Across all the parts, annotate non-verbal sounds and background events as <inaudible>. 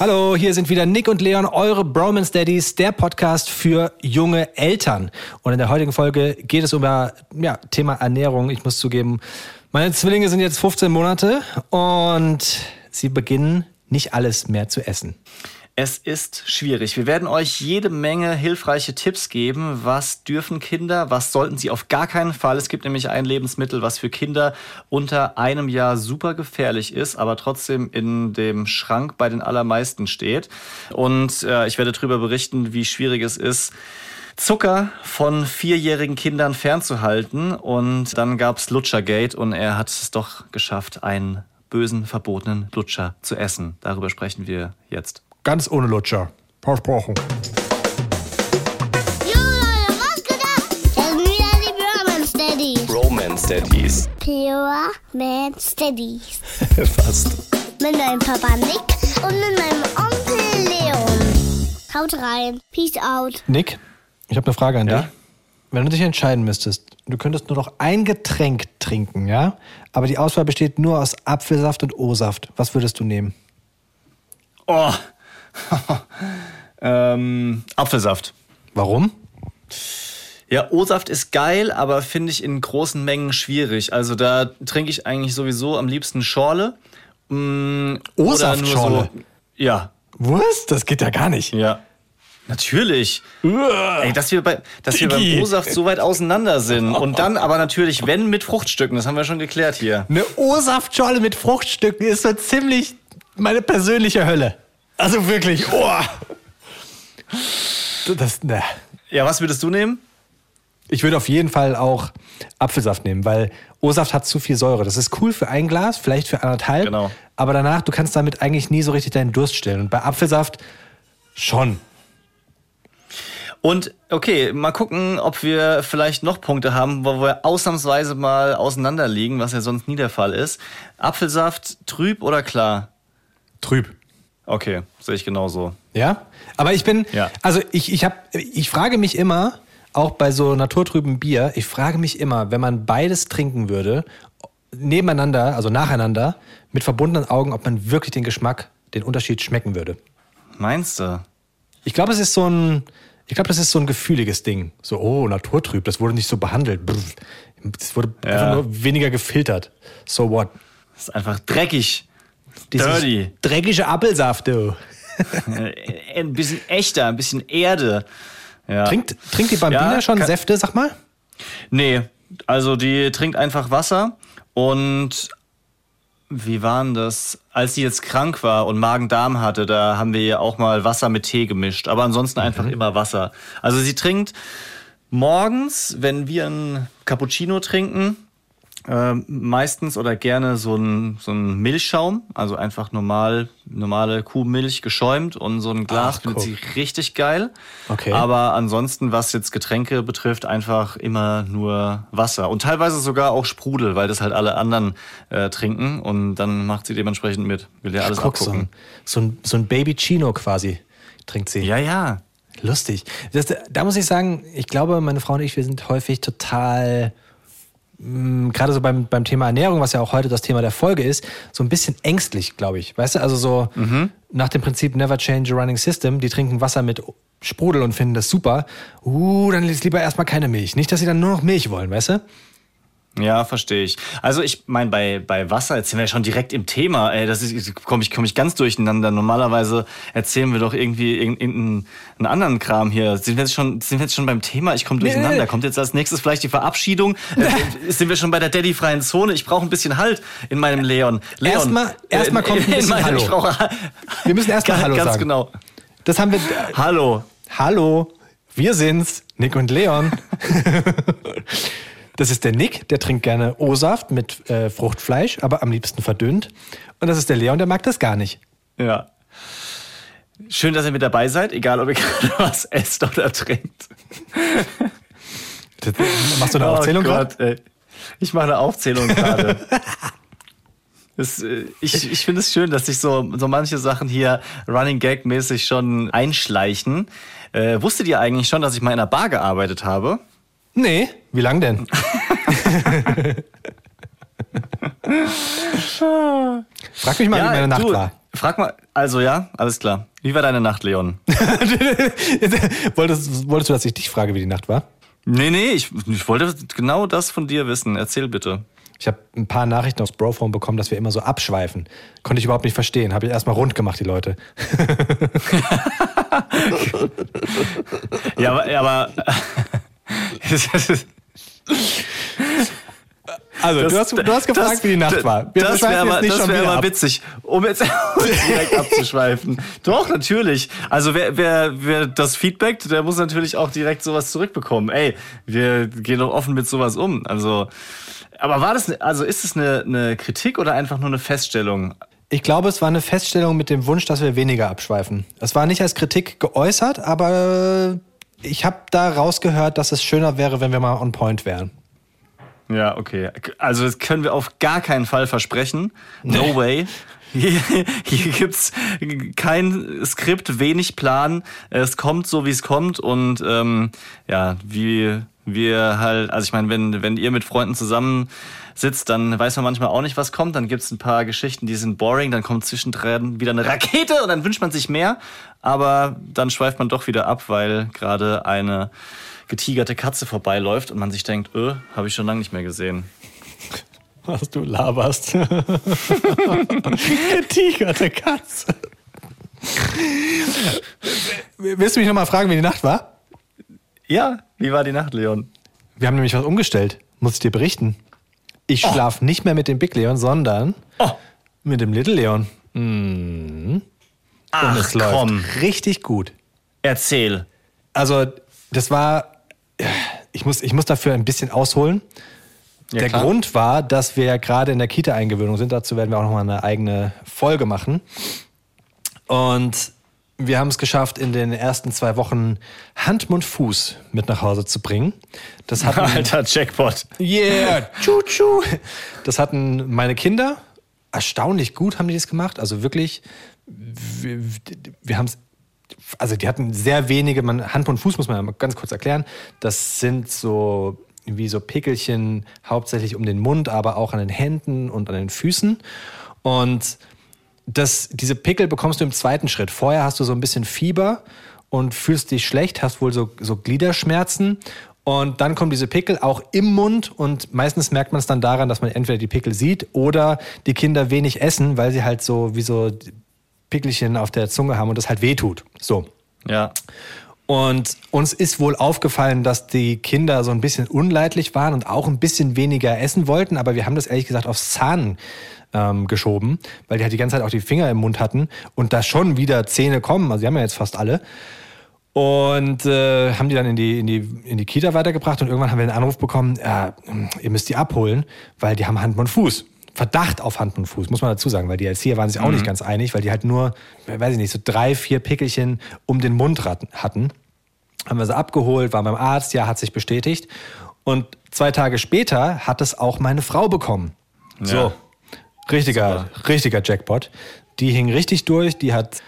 Hallo, hier sind wieder Nick und Leon, eure Bromance Daddies, der Podcast für junge Eltern. Und in der heutigen Folge geht es über ja, Thema Ernährung. Ich muss zugeben, meine Zwillinge sind jetzt 15 Monate und sie beginnen nicht alles mehr zu essen. Es ist schwierig. Wir werden euch jede Menge hilfreiche Tipps geben. Was dürfen Kinder? Was sollten sie auf gar keinen Fall? Es gibt nämlich ein Lebensmittel, was für Kinder unter einem Jahr super gefährlich ist, aber trotzdem in dem Schrank bei den allermeisten steht. Und äh, ich werde darüber berichten, wie schwierig es ist, Zucker von vierjährigen Kindern fernzuhalten. Und dann gab's Lutschergate und er hat es doch geschafft, einen bösen, verbotenen Lutscher zu essen. Darüber sprechen wir jetzt. Ganz ohne Lutscher. Versprochen. Romance Daddies. Pure Man Steadies. Fast. <laughs> Mit meinem Papa Nick und mit meinem Onkel Leon. Haut rein. Peace out. Nick, ich habe eine Frage an Ja? dich. Wenn du dich entscheiden müsstest, du könntest nur noch ein Getränk trinken, ja? Aber die Auswahl besteht nur aus Apfelsaft und O-Saft. Was würdest du nehmen? Oh. <laughs> ähm, Apfelsaft. Warum? Ja, O-Saft ist geil, aber finde ich in großen Mengen schwierig. Also da trinke ich eigentlich sowieso am liebsten Schorle. Mm, O-Saft-Schorle? So, ja, Was? Das geht ja gar nicht. ja. Natürlich. Ey, dass wir, bei, dass wir beim. O-Saft so weit auseinander sind. Und dann aber natürlich, wenn mit Fruchtstücken, das haben wir schon geklärt hier. Eine O-Saftschorle mit Fruchtstücken ist so ziemlich meine persönliche Hölle. Also wirklich, oh. Das, ne. Ja, was würdest du nehmen? Ich würde auf jeden Fall auch Apfelsaft nehmen, weil O-Saft hat zu viel Säure. Das ist cool für ein Glas, vielleicht für anderthalb. Genau. Aber danach, du kannst damit eigentlich nie so richtig deinen Durst stillen. Und bei Apfelsaft schon. Und okay, mal gucken, ob wir vielleicht noch Punkte haben, wo wir ausnahmsweise mal auseinanderliegen, was ja sonst nie der Fall ist. Apfelsaft, trüb oder klar? Trüb. Okay, sehe ich genauso. Ja? Aber ich bin, Ja. also ich, ich, hab, ich frage mich immer, auch bei so naturtrüben Bier, ich frage mich immer, wenn man beides trinken würde, nebeneinander, also nacheinander, mit verbundenen Augen, ob man wirklich den Geschmack, den Unterschied schmecken würde. Meinst du? Ich glaube, es ist so ein, ich glaube, das ist so ein gefühliges Ding. So, oh, naturtrüb, das wurde nicht so behandelt. Das wurde Ja. einfach nur weniger gefiltert. So what? Das ist einfach dreckig. Dirty. Dreckige Apfelsaft, du. Äh, ein bisschen echter, ein bisschen Erde. Ja. Trinkt, trinkt die Bambina Ja, schon Säfte, sag mal? Nee, also die trinkt einfach Wasser und wie war denn das? Als sie jetzt krank war und Magen-Darm hatte, da haben wir ihr auch mal Wasser mit Tee gemischt, aber ansonsten einfach immer Wasser. Also sie trinkt morgens, wenn wir ein Cappuccino trinken, ähm, meistens oder gerne so ein, so ein Milchschaum, also einfach normal, normale Kuhmilch geschäumt und so ein Glas Ach, findet sie richtig geil. Okay. Aber ansonsten, was jetzt Getränke betrifft, einfach immer nur Wasser. Und teilweise sogar auch Sprudel, weil das halt alle anderen äh, trinken und dann macht sie dementsprechend mit. Will ja alles Guck, so abgucken. ein, so ein, so ein Baby Chino quasi trinkt sie. Ja, ja. Lustig. Das, da muss ich sagen, ich glaube, meine Frau und ich, wir sind häufig total, gerade so beim, beim Thema Ernährung, was ja auch heute das Thema der Folge ist, so ein bisschen ängstlich, glaube ich. Weißt du, also so nach dem Prinzip Never Change a Running System, die trinken Wasser mit Sprudel und finden das super. Uh, dann ist lieber erstmal keine Milch. Nicht, dass sie dann nur noch Milch wollen, weißt du? Ja, verstehe ich. Also ich meine, bei, bei Wasser, jetzt sind wir schon direkt im Thema, ey, das ist, komme ich, komm ich ganz durcheinander. Normalerweise erzählen wir doch irgendwie irgendeinen einen anderen Kram hier. Sind wir jetzt schon, sind wir jetzt schon beim Thema? Ich komme durcheinander. nee. Kommt jetzt als nächstes vielleicht die Verabschiedung? Äh, <laughs> sind wir schon bei der Daddy-freien Zone? Ich brauche ein bisschen Halt in meinem Leon. Leon Erstmal- erstmal äh, kommt ein in bisschen meinem- Hallo. Brauche, Wir müssen erst mal Ganz- Hallo Ganz sagen. genau. Das haben wir. Hallo. Hallo, wir sind's, Nick und Leon. <laughs> Das ist der Nick, der trinkt gerne O-Saft mit äh, Fruchtfleisch, aber am liebsten verdünnt. Und das ist der Leon, der mag das gar nicht. Ja. Schön, dass ihr mit dabei seid, egal ob ihr <laughs> gerade was esst oder trinkt. Machst du eine Aufzählung oh gerade? Gott, ey. Ich mache eine Aufzählung gerade. <laughs> Das, äh, ich ich finde es schön, dass sich so, so manche Sachen hier Running Gag mäßig schon einschleichen. Äh, wusstet ihr eigentlich schon, dass ich mal in einer Bar gearbeitet habe? Nee, wie lang denn? <laughs> Frag mich mal, wie meine Nacht du, war. Frag mal, also ja, alles klar. Wie war deine Nacht, Leon? <laughs> wolltest, wolltest du, dass ich dich frage, wie die Nacht war? Nee, nee, ich, ich wollte genau das von dir wissen. Erzähl bitte. Ich habe ein paar Nachrichten aus Brophone bekommen, dass wir immer so abschweifen. Konnte ich überhaupt nicht verstehen. Habe ich erstmal rund gemacht, die Leute. <laughs> ja, aber. aber <laughs> Also, das, du, hast, du hast gefragt, das, wie die Nacht war. Wir das wäre aber, das wär aber witzig, um jetzt <laughs> direkt abzuschweifen. Doch, natürlich. Also, wer, wer, wer das Feedback, der muss natürlich auch direkt sowas zurückbekommen. Ey, wir gehen doch offen mit sowas um. Also, aber war das, also ist es eine, eine Kritik oder einfach nur eine Feststellung? Ich glaube, es war eine Feststellung mit dem Wunsch, dass wir weniger abschweifen. Es war nicht als Kritik geäußert, aber ich habe da rausgehört, dass es schöner wäre, wenn wir mal on point wären. Ja, okay. Also das können wir auf gar keinen Fall versprechen. No way. Hier, hier gibt's kein Skript, wenig Plan. Es kommt so, wie es kommt. Und ähm, ja, wie wir halt, also ich meine, wenn, wenn ihr mit Freunden zusammen sitzt, dann weiß man manchmal auch nicht, was kommt. Dann gibt's ein paar Geschichten, die sind boring, dann kommt zwischendrin wieder eine Rakete und dann wünscht man sich mehr. Aber dann schweift man doch wieder ab, weil gerade eine getigerte Katze vorbeiläuft und man sich denkt, öh, habe ich schon lange nicht mehr gesehen. Was du laberst. <laughs> getigerte Katze. Willst du mich nochmal fragen, wie die Nacht war? Ja, wie war die Nacht, Leon? Wir haben nämlich was umgestellt. Muss ich dir berichten. Ich oh. schlafe nicht mehr mit dem Big Leon, sondern oh. mit dem Little Leon. Mhm. Ach, Und es läuft komm. richtig gut. Erzähl. Also, das war ich muss, ich muss dafür ein bisschen ausholen. Ja, der klar. Grund war, dass wir gerade in der Kita-Eingewöhnung sind. Dazu werden wir auch nochmal eine eigene Folge machen. Und wir haben es geschafft, in den ersten zwei Wochen Hand, Mund, Fuß mit nach Hause zu bringen. Das hatten, <laughs> Alter, Jackpot. Yeah, <laughs> tschu. Das hatten meine Kinder. Erstaunlich gut haben die das gemacht. Also wirklich, wir, wir haben es also die hatten sehr wenige, man, Hand und Fuß muss man ganz kurz erklären. Das sind so wie so Pickelchen, hauptsächlich um den Mund, aber auch an den Händen und an den Füßen. Und das, diese Pickel bekommst du im zweiten Schritt. Vorher hast du so ein bisschen Fieber und fühlst dich schlecht, hast wohl so, so Gliederschmerzen. Und dann kommen diese Pickel auch im Mund und meistens merkt man es dann daran, dass man entweder die Pickel sieht oder die Kinder wenig essen, weil sie halt so wie so Pickelchen auf der Zunge haben und das halt wehtut. So. Ja. Und uns ist wohl aufgefallen, dass die Kinder so ein bisschen unleidlich waren und auch ein bisschen weniger essen wollten, aber wir haben das ehrlich gesagt aufs Zahn ähm, geschoben, weil die halt die ganze Zeit auch die Finger im Mund hatten und da schon wieder Zähne kommen, also die haben ja jetzt fast alle. Und äh, haben die dann in die, in, die, in die Kita weitergebracht und irgendwann haben wir einen Anruf bekommen, äh, ihr müsst die abholen, weil die haben Hand und Fuß. Verdacht auf Hand und Fuß, muss man dazu sagen, weil die Erzieher waren sich auch mhm. nicht ganz einig, weil die halt nur, weiß ich nicht, so drei, vier Pickelchen um den Mund hatten. Haben wir sie abgeholt, waren beim Arzt, ja, hat sich bestätigt. Und zwei Tage später hat es auch meine Frau bekommen. Ja. So, richtiger, richtiger Jackpot. Die hing richtig durch, die hat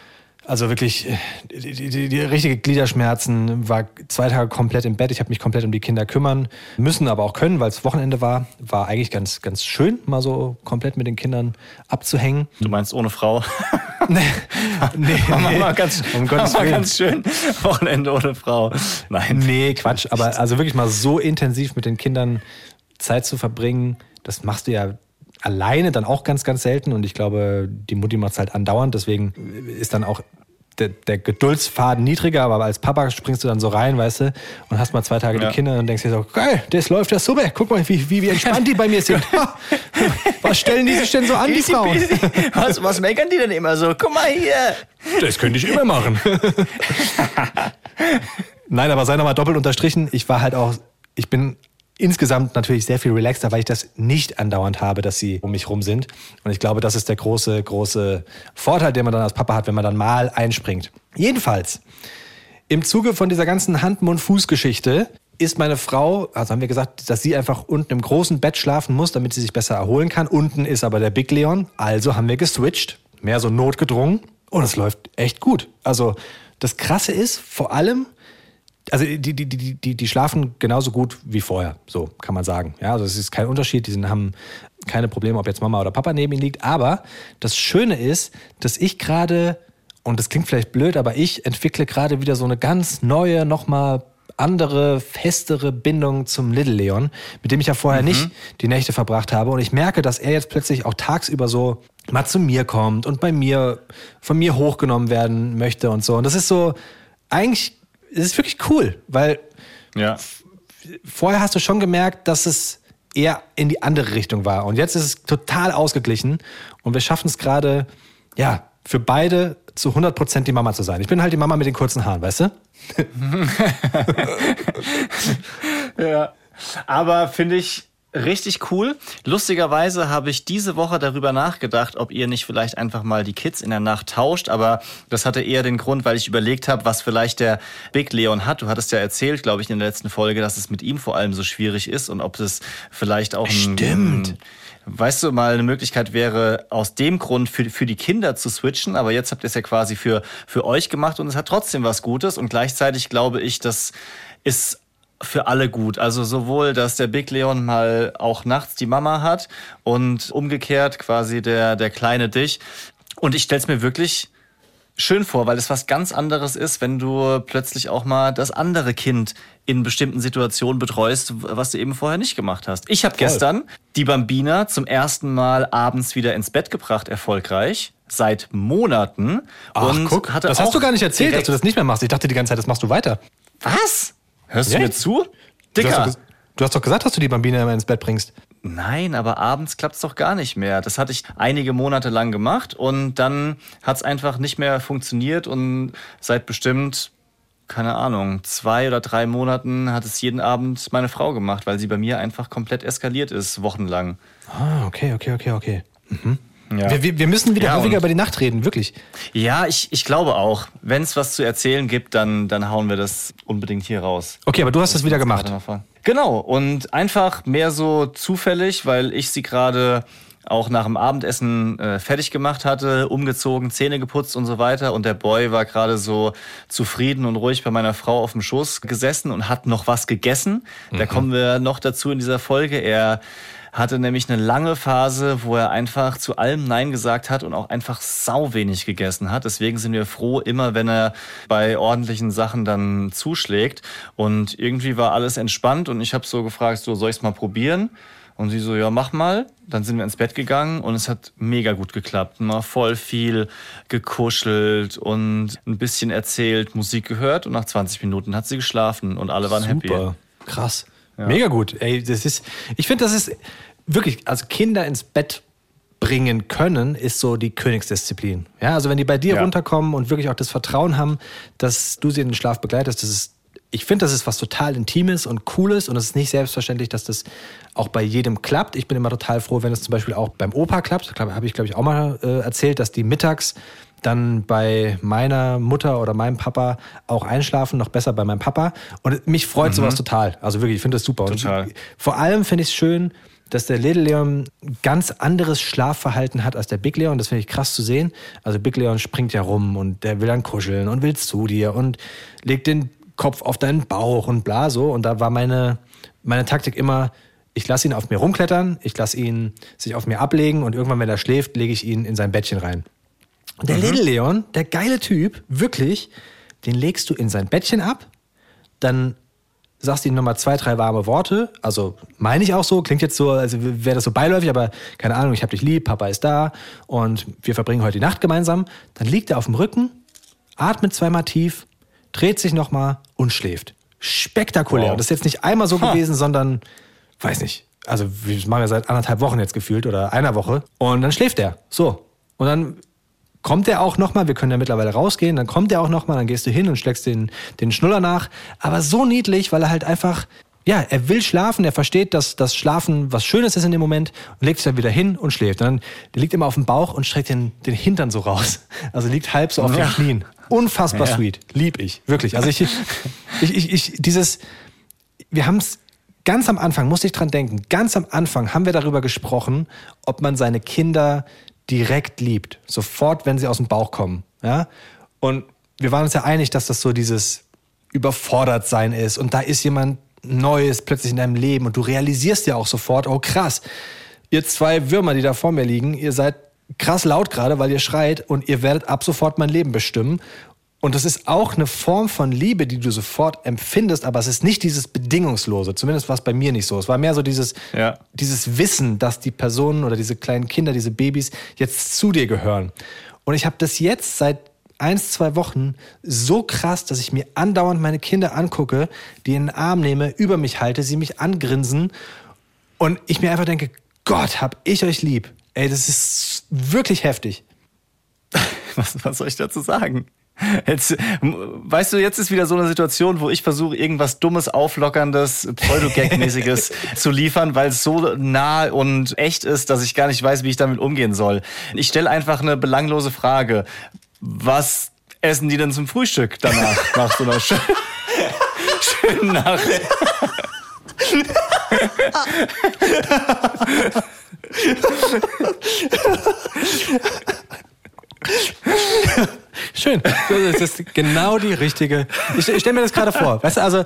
also wirklich, die, die, die, richtige Gliederschmerzen, war zwei Tage komplett im Bett. Ich habe mich komplett um die Kinder kümmern müssen, aber auch können, weil es Wochenende war. War eigentlich ganz, ganz schön, mal so komplett mit den Kindern abzuhängen. Du meinst ohne Frau? <laughs> nee, nee, <laughs> nee. Mal ganz, um Gottes Willen. ganz schön. Wochenende ohne Frau. Nein. Nee, Quatsch. Aber also wirklich mal so intensiv mit den Kindern Zeit zu verbringen, das machst du ja alleine dann auch ganz, ganz selten. Und ich glaube, die Mutti macht es halt andauernd. Deswegen ist dann auch der, der, Geduldsfaden niedriger, aber als Papa springst du dann so rein, weißt du, und hast mal zwei Tage ja. die Kinder und denkst dir so, geil, das läuft ja super, guck mal, wie, wie, wie entspannt die bei mir sind. <laughs> was stellen die sich denn so an, die Frauen? was, was meckern die denn immer so? Guck mal hier. Das könnte ich immer machen. <laughs> Nein, aber sei nochmal doppelt unterstrichen, ich war halt auch, ich bin insgesamt natürlich sehr viel relaxter, weil ich das nicht andauernd habe, dass sie um mich rum sind. Und ich glaube, das ist der große, große Vorteil, den man dann als Papa hat, wenn man dann mal einspringt. Jedenfalls, im Zuge von dieser ganzen Hand-Mund-Fuß-Geschichte ist meine Frau, also haben wir gesagt, dass sie einfach unten im großen Bett schlafen muss, damit sie sich besser erholen kann. Unten ist aber der Big Leon. Also haben wir geswitcht, mehr so notgedrungen. Und es läuft echt gut. Also das Krasse ist vor allem, also die, die, die, die, die schlafen genauso gut wie vorher, so kann man sagen. Ja, also es ist kein Unterschied, die sind, haben keine Probleme, ob jetzt Mama oder Papa neben ihnen liegt. Aber das Schöne ist, dass ich gerade, und das klingt vielleicht blöd, aber ich entwickle gerade wieder so eine ganz neue, nochmal andere, festere Bindung zum Little Leon, mit dem ich ja vorher mhm. nicht die Nächte verbracht habe. Und ich merke, dass er jetzt plötzlich auch tagsüber so mal zu mir kommt und bei mir, von mir hochgenommen werden möchte und so. Und das ist so, eigentlich, es ist wirklich cool, weil ja. vorher hast du schon gemerkt, dass es eher in die andere Richtung war. Und jetzt ist es total ausgeglichen und wir schaffen es gerade, ja, für beide zu 100% die Mama zu sein. Ich bin halt die Mama mit den kurzen Haaren, weißt du? <laughs> ja. Aber finde ich richtig cool. Lustigerweise habe ich diese Woche darüber nachgedacht, ob ihr nicht vielleicht einfach mal die Kids in der Nacht tauscht. Aber das hatte eher den Grund, weil ich überlegt habe, was vielleicht der Big Leon hat. Du hattest ja erzählt, glaube ich, in der letzten Folge, dass es mit ihm vor allem so schwierig ist und ob es vielleicht auch Stimmt. ein, weißt du, mal eine Möglichkeit wäre, aus dem Grund für, für die Kinder zu switchen. Aber jetzt habt ihr es ja quasi für, für euch gemacht und es hat trotzdem was Gutes. Und gleichzeitig glaube ich, dass ist für alle gut. Also sowohl, dass der Big Leon mal auch nachts die Mama hat und umgekehrt quasi der, der kleine dich. Und ich stell's mir wirklich schön vor, weil es was ganz anderes ist, wenn du plötzlich auch mal das andere Kind in bestimmten Situationen betreust, was du eben vorher nicht gemacht hast. Ich habe gestern die Bambina zum ersten Mal abends wieder ins Bett gebracht, erfolgreich. Seit Monaten. Ach, und guck, hatte das hast du gar nicht erzählt, dass du das nicht mehr machst. Ich dachte die ganze Zeit, das machst du weiter. Was? Hörst du mir zu? Dicker. Du hast, doch, du hast doch gesagt, dass du die Bambina immer ins Bett bringst. Nein, aber abends klappt's doch gar nicht mehr. Das hatte ich einige Monate lang gemacht und dann hat's einfach nicht mehr funktioniert und seit bestimmt keine Ahnung, zwei oder drei Monaten hat es jeden Abend meine Frau gemacht, weil sie bei mir einfach komplett eskaliert ist, wochenlang. Ah, okay, okay, okay, okay. Mhm. Ja. Wir, wir, müssen wieder ja, häufiger über die Nacht reden, wirklich. Ja, ich, ich glaube auch. Wenn es was zu erzählen gibt, dann, dann hauen wir das unbedingt hier raus. Okay, aber du hast das, das wieder gemacht. Genau, und einfach mehr so zufällig, weil ich sie gerade auch nach dem Abendessen äh, fertig gemacht hatte, umgezogen, Zähne geputzt und so weiter. Und der Boy war gerade so zufrieden und ruhig bei meiner Frau auf dem Schoß gesessen und hat noch was gegessen. Mhm. Da kommen wir noch dazu in dieser Folge. Er hatte nämlich eine lange Phase, wo er einfach zu allem Nein gesagt hat und auch einfach sau wenig gegessen hat. Deswegen sind wir froh, immer wenn er bei ordentlichen Sachen dann zuschlägt. Und irgendwie war alles entspannt und ich habe so gefragt, so soll ich es mal probieren? Und sie so, ja, mach mal. Dann sind wir ins Bett gegangen und es hat mega gut geklappt. Mal voll viel gekuschelt und ein bisschen erzählt, Musik gehört und nach 20 Minuten hat sie geschlafen und alle waren Super. happy. Krass. Ja. Mega gut. Ey, das ist, ich finde, das ist wirklich, also Kinder ins Bett bringen können, ist so die Königsdisziplin. Ja, also wenn die bei dir ja. runterkommen und wirklich auch das Vertrauen haben, dass du sie in den Schlaf begleitest, das ist, ich finde, das ist was total Intimes und Cooles und es ist nicht selbstverständlich, dass das auch bei jedem klappt. Ich bin immer total froh, wenn es zum Beispiel auch beim Opa klappt. Habe ich, glaube ich, auch mal äh, erzählt, dass die mittags dann bei meiner Mutter oder meinem Papa auch einschlafen, noch besser bei meinem Papa. Und mich freut mhm. sowas total. Also wirklich, ich finde das super. Total. Und vor allem finde ich es schön, dass der Little Leon ein ganz anderes Schlafverhalten hat als der Big Leon. Das finde ich krass zu sehen. Also Big Leon springt ja rum und der will dann kuscheln und will zu dir und legt den Kopf auf deinen Bauch und bla so. Und da war meine, meine Taktik immer, ich lasse ihn auf mir rumklettern, ich lasse ihn sich auf mir ablegen und irgendwann, wenn er schläft, lege ich ihn in sein Bettchen rein. Und der mhm. Little Leon, der geile Typ, wirklich, den legst du in sein Bettchen ab, dann sagst ihm nochmal zwei, drei warme Worte. Also meine ich auch so, klingt jetzt so, also wäre das so beiläufig, aber keine Ahnung, ich hab dich lieb, Papa ist da und wir verbringen heute die Nacht gemeinsam. Dann liegt er auf dem Rücken, atmet zweimal tief, dreht sich nochmal und schläft. Spektakulär. Wow. Und das ist jetzt nicht einmal so ha. gewesen, sondern, weiß nicht, also wir machen ja seit anderthalb Wochen jetzt gefühlt oder einer Woche. Und dann schläft er. So. Und dann kommt er auch nochmal, wir können ja mittlerweile rausgehen, dann kommt er auch nochmal, dann gehst du hin und schlägst den, den Schnuller nach. Aber so niedlich, weil er halt einfach, ja, er will schlafen, er versteht, dass das Schlafen was Schönes ist in dem Moment und legt sich dann wieder hin und schläft. Und dann, der liegt immer auf dem Bauch und streckt den, den Hintern so raus. <laughs> Also liegt halb so auf ja. den Knien. Unfassbar ja. sweet. Lieb ich. Wirklich. Also ich, <laughs> ich, ich, ich dieses, wir haben es ganz am Anfang, musste ich dran denken, ganz am Anfang haben wir darüber gesprochen, ob man seine Kinder direkt liebt. Sofort, wenn sie aus dem Bauch kommen. Ja? Und wir waren uns ja einig, dass das so dieses überfordert sein ist und da ist jemand Neues plötzlich in deinem Leben und du realisierst ja auch sofort, oh krass, ihr zwei Würmer, die da vor mir liegen, ihr seid krass laut gerade, weil ihr schreit und ihr werdet ab sofort mein Leben bestimmen. Und das ist auch eine Form von Liebe, die du sofort empfindest, aber es ist nicht dieses Bedingungslose. Zumindest war es bei mir nicht so. Es war mehr so dieses, Ja. dieses Wissen, dass die Personen oder diese kleinen Kinder, diese Babys jetzt zu dir gehören. Und ich habe das jetzt seit eins, zwei Wochen so krass, dass ich mir andauernd meine Kinder angucke, die in den Arm nehme, über mich halte, sie mich angrinsen und ich mir einfach denke, Gott, hab ich euch lieb. Ey, das ist wirklich heftig. <laughs> Was, was soll ich dazu sagen? Jetzt, weißt du, jetzt ist wieder so eine Situation, wo ich versuche, irgendwas Dummes, Auflockerndes, Pseudogag-mäßiges <laughs> zu liefern, weil es so nah und echt ist, dass ich gar nicht weiß, wie ich damit umgehen soll. Ich stelle einfach eine belanglose Frage. Was essen die denn zum Frühstück danach, <laughs> nach so einer schö schönen Nacht? <laughs> Schön. Das ist genau die richtige. Ich, ich stelle mir das gerade vor. Weißt du, also,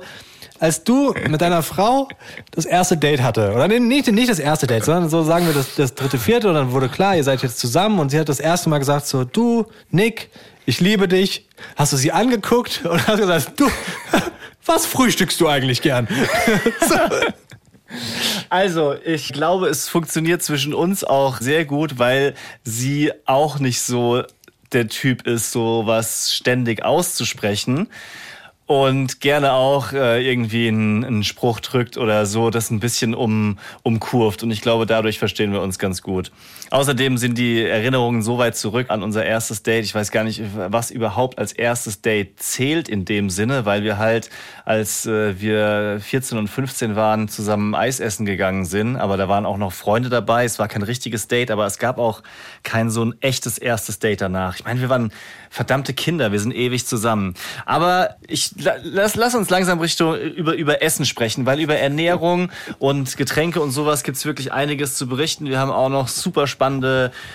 als du mit deiner Frau das erste Date hatte, oder nicht, nicht das erste Date, sondern so sagen wir das, das dritte, vierte, und dann wurde klar, ihr seid jetzt zusammen und sie hat das erste Mal gesagt, so, du, Nick, ich liebe dich. Hast du sie angeguckt und hast gesagt, du, <laughs> was frühstückst du eigentlich gern? <laughs> Also, ich glaube, es funktioniert zwischen uns auch sehr gut, weil sie auch nicht so der Typ ist, so was ständig auszusprechen. Und gerne auch äh, irgendwie einen, einen Spruch drückt oder so, das ein bisschen um, umkurvt. Und ich glaube, dadurch verstehen wir uns ganz gut. Außerdem sind die Erinnerungen so weit zurück an unser erstes Date. Ich weiß gar nicht, was überhaupt als erstes Date zählt in dem Sinne, weil wir halt, als äh, wir 14 und 15 waren, zusammen Eis essen gegangen sind. Aber da waren auch noch Freunde dabei. Es war kein richtiges Date, aber es gab auch kein so ein echtes erstes Date danach. Ich meine, wir waren verdammte Kinder, wir sind ewig zusammen. Aber ich la- lass, lass uns langsam Richtung über, über Essen sprechen, weil über Ernährung und Getränke und sowas gibt's wirklich einiges zu berichten. Wir haben auch noch super spannende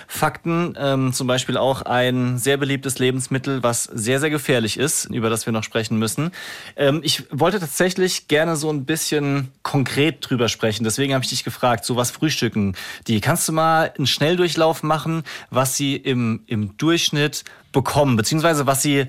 Fakten, ähm, zum Beispiel auch ein sehr beliebtes Lebensmittel, was sehr, sehr gefährlich ist, über das wir noch sprechen müssen. Ähm, ich wollte tatsächlich gerne so ein bisschen konkret drüber sprechen, deswegen habe ich dich gefragt, so was frühstücken die. Kannst du mal einen Schnelldurchlauf machen, was sie im, im Durchschnitt bekommen, beziehungsweise was sie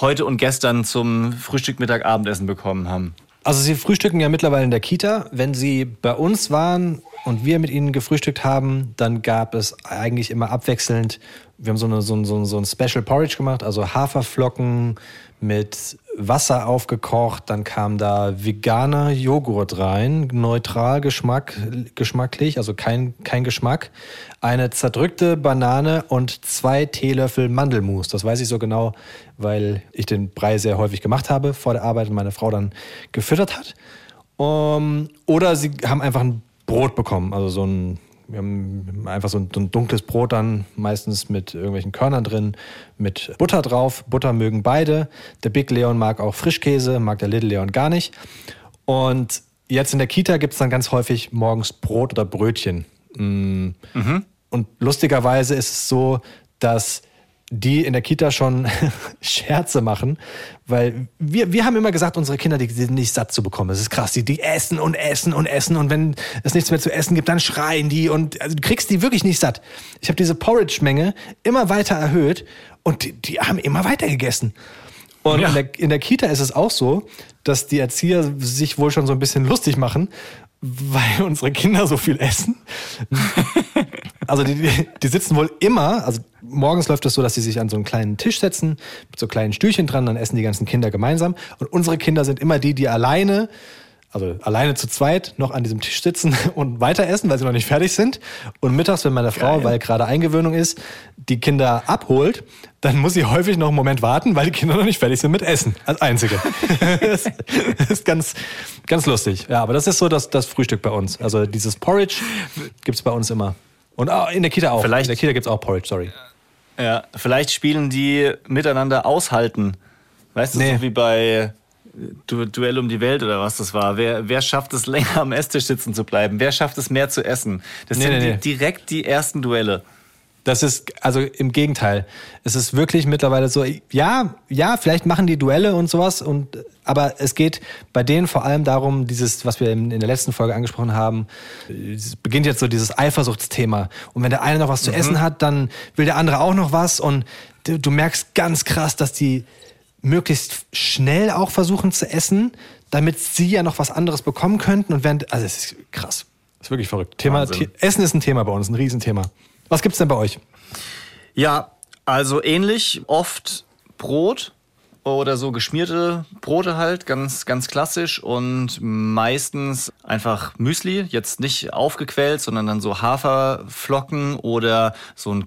heute und gestern zum Frühstück, Mittag, Abendessen bekommen haben? Also sie frühstücken ja mittlerweile in der Kita. Wenn sie bei uns waren und wir mit ihnen gefrühstückt haben, dann gab es eigentlich immer abwechselnd, wir haben so, eine, so, ein, so, ein, so ein Special Porridge gemacht, also Haferflocken mit Wasser aufgekocht, dann kam da veganer Joghurt rein, neutral Geschmack, geschmacklich, also kein, kein Geschmack, eine zerdrückte Banane und zwei Teelöffel Mandelmus. Das weiß ich so genau, weil ich den Brei sehr häufig gemacht habe vor der Arbeit und meine Frau dann gefüttert hat. Um, oder sie haben einfach ein Brot bekommen, also so ein, wir haben einfach so ein, so ein dunkles Brot dann, meistens mit irgendwelchen Körnern drin, mit Butter drauf. Butter mögen beide. Der Big Leon mag auch Frischkäse, mag der Little Leon gar nicht. Und jetzt in der Kita gibt es dann ganz häufig morgens Brot oder Brötchen. Mm. Und lustigerweise ist es so, dass die in der Kita schon <laughs> Scherze machen, weil wir, wir haben immer gesagt, unsere Kinder, die sind nicht satt zu bekommen. Das ist krass. Die, die essen und essen und essen und wenn es nichts mehr zu essen gibt, dann schreien die und also du kriegst die wirklich nicht satt. Ich habe diese Porridge-Menge immer weiter erhöht und die, die haben immer weiter gegessen. Und Ja. in, der, in der Kita ist es auch so, dass die Erzieher sich wohl schon so ein bisschen lustig machen, weil unsere Kinder so viel essen. <laughs> Also die, die, die sitzen wohl immer, also morgens läuft es so, dass sie sich an so einen kleinen Tisch setzen, mit so kleinen Stühlchen dran, dann essen die ganzen Kinder gemeinsam. Und unsere Kinder sind immer die, die alleine, also alleine zu zweit, noch an diesem Tisch sitzen <laughs> und weiter essen, weil sie noch nicht fertig sind. Und mittags, wenn meine Frau, Geil. weil gerade Eingewöhnung ist, die Kinder abholt, dann muss sie häufig noch einen Moment warten, weil die Kinder noch nicht fertig sind mit Essen. Als Einzige. <laughs> das ist ganz, ganz lustig. Ja, aber das ist so das, das Frühstück bei uns. Also dieses Porridge gibt's bei uns immer. Und auch in der Kita auch. Vielleicht- in der Kita gibt's auch Porridge, sorry. Ja, vielleicht spielen die miteinander aushalten. Weißt du, Nee. so wie bei du Duell um die Welt oder was das war. Wer, wer schafft es <laughs> länger am Esstisch sitzen zu bleiben? Wer schafft es mehr zu essen? Das Nee, sind nee, die, direkt die ersten Duelle. Das ist, also im Gegenteil. Es ist wirklich mittlerweile so, ja, ja, vielleicht machen die Duelle und sowas, und, aber es geht bei denen vor allem darum, dieses, was wir in, in der letzten Folge angesprochen haben, es beginnt jetzt so dieses Eifersuchtsthema. Und wenn der eine noch was zu essen hat, dann will der andere auch noch was und du, du merkst ganz krass, dass die möglichst schnell auch versuchen zu essen, damit sie ja noch was anderes bekommen könnten und während, also es ist krass. Das ist wirklich verrückt. Thema, Essen ist ein Thema bei uns, ein Riesenthema. Was gibt's denn bei euch? Ja, also ähnlich oft Brot oder so geschmierte Brote halt, ganz, ganz klassisch und meistens einfach Müsli, jetzt nicht aufgequält, sondern dann so Haferflocken oder so ein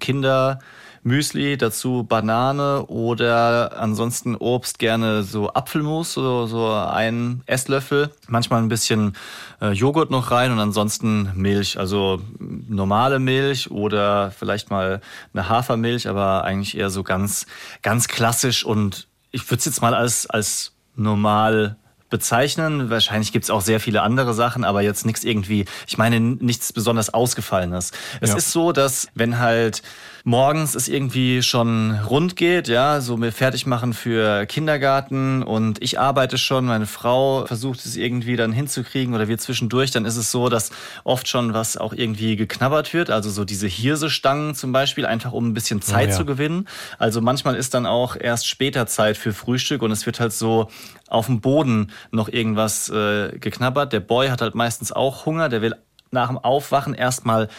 Kindermüsli, dazu Banane oder ansonsten Obst gerne so Apfelmus, so, so ein Esslöffel, manchmal ein bisschen äh, Joghurt noch rein und ansonsten Milch, also normale Milch oder vielleicht mal eine Hafermilch, aber eigentlich eher so ganz, ganz klassisch und ich würde es jetzt mal als, als normal bezeichnen. Wahrscheinlich gibt es auch sehr viele andere Sachen, aber jetzt nichts irgendwie, ich meine, nichts besonders Ausgefallenes. Es Ja. ist so, dass wenn halt morgens es irgendwie schon rund geht, ja, so mir fertig machen für Kindergarten und ich arbeite schon, meine Frau versucht es irgendwie dann hinzukriegen oder wir zwischendurch, dann ist es so, dass oft schon was auch irgendwie geknabbert wird, also so diese Hirsestangen zum Beispiel, einfach um ein bisschen Zeit ja. zu gewinnen. Also manchmal ist dann auch erst später Zeit für Frühstück und es wird halt so auf dem Boden noch irgendwas äh, geknabbert. Der Boy hat halt meistens auch Hunger, der will nach dem Aufwachen erstmal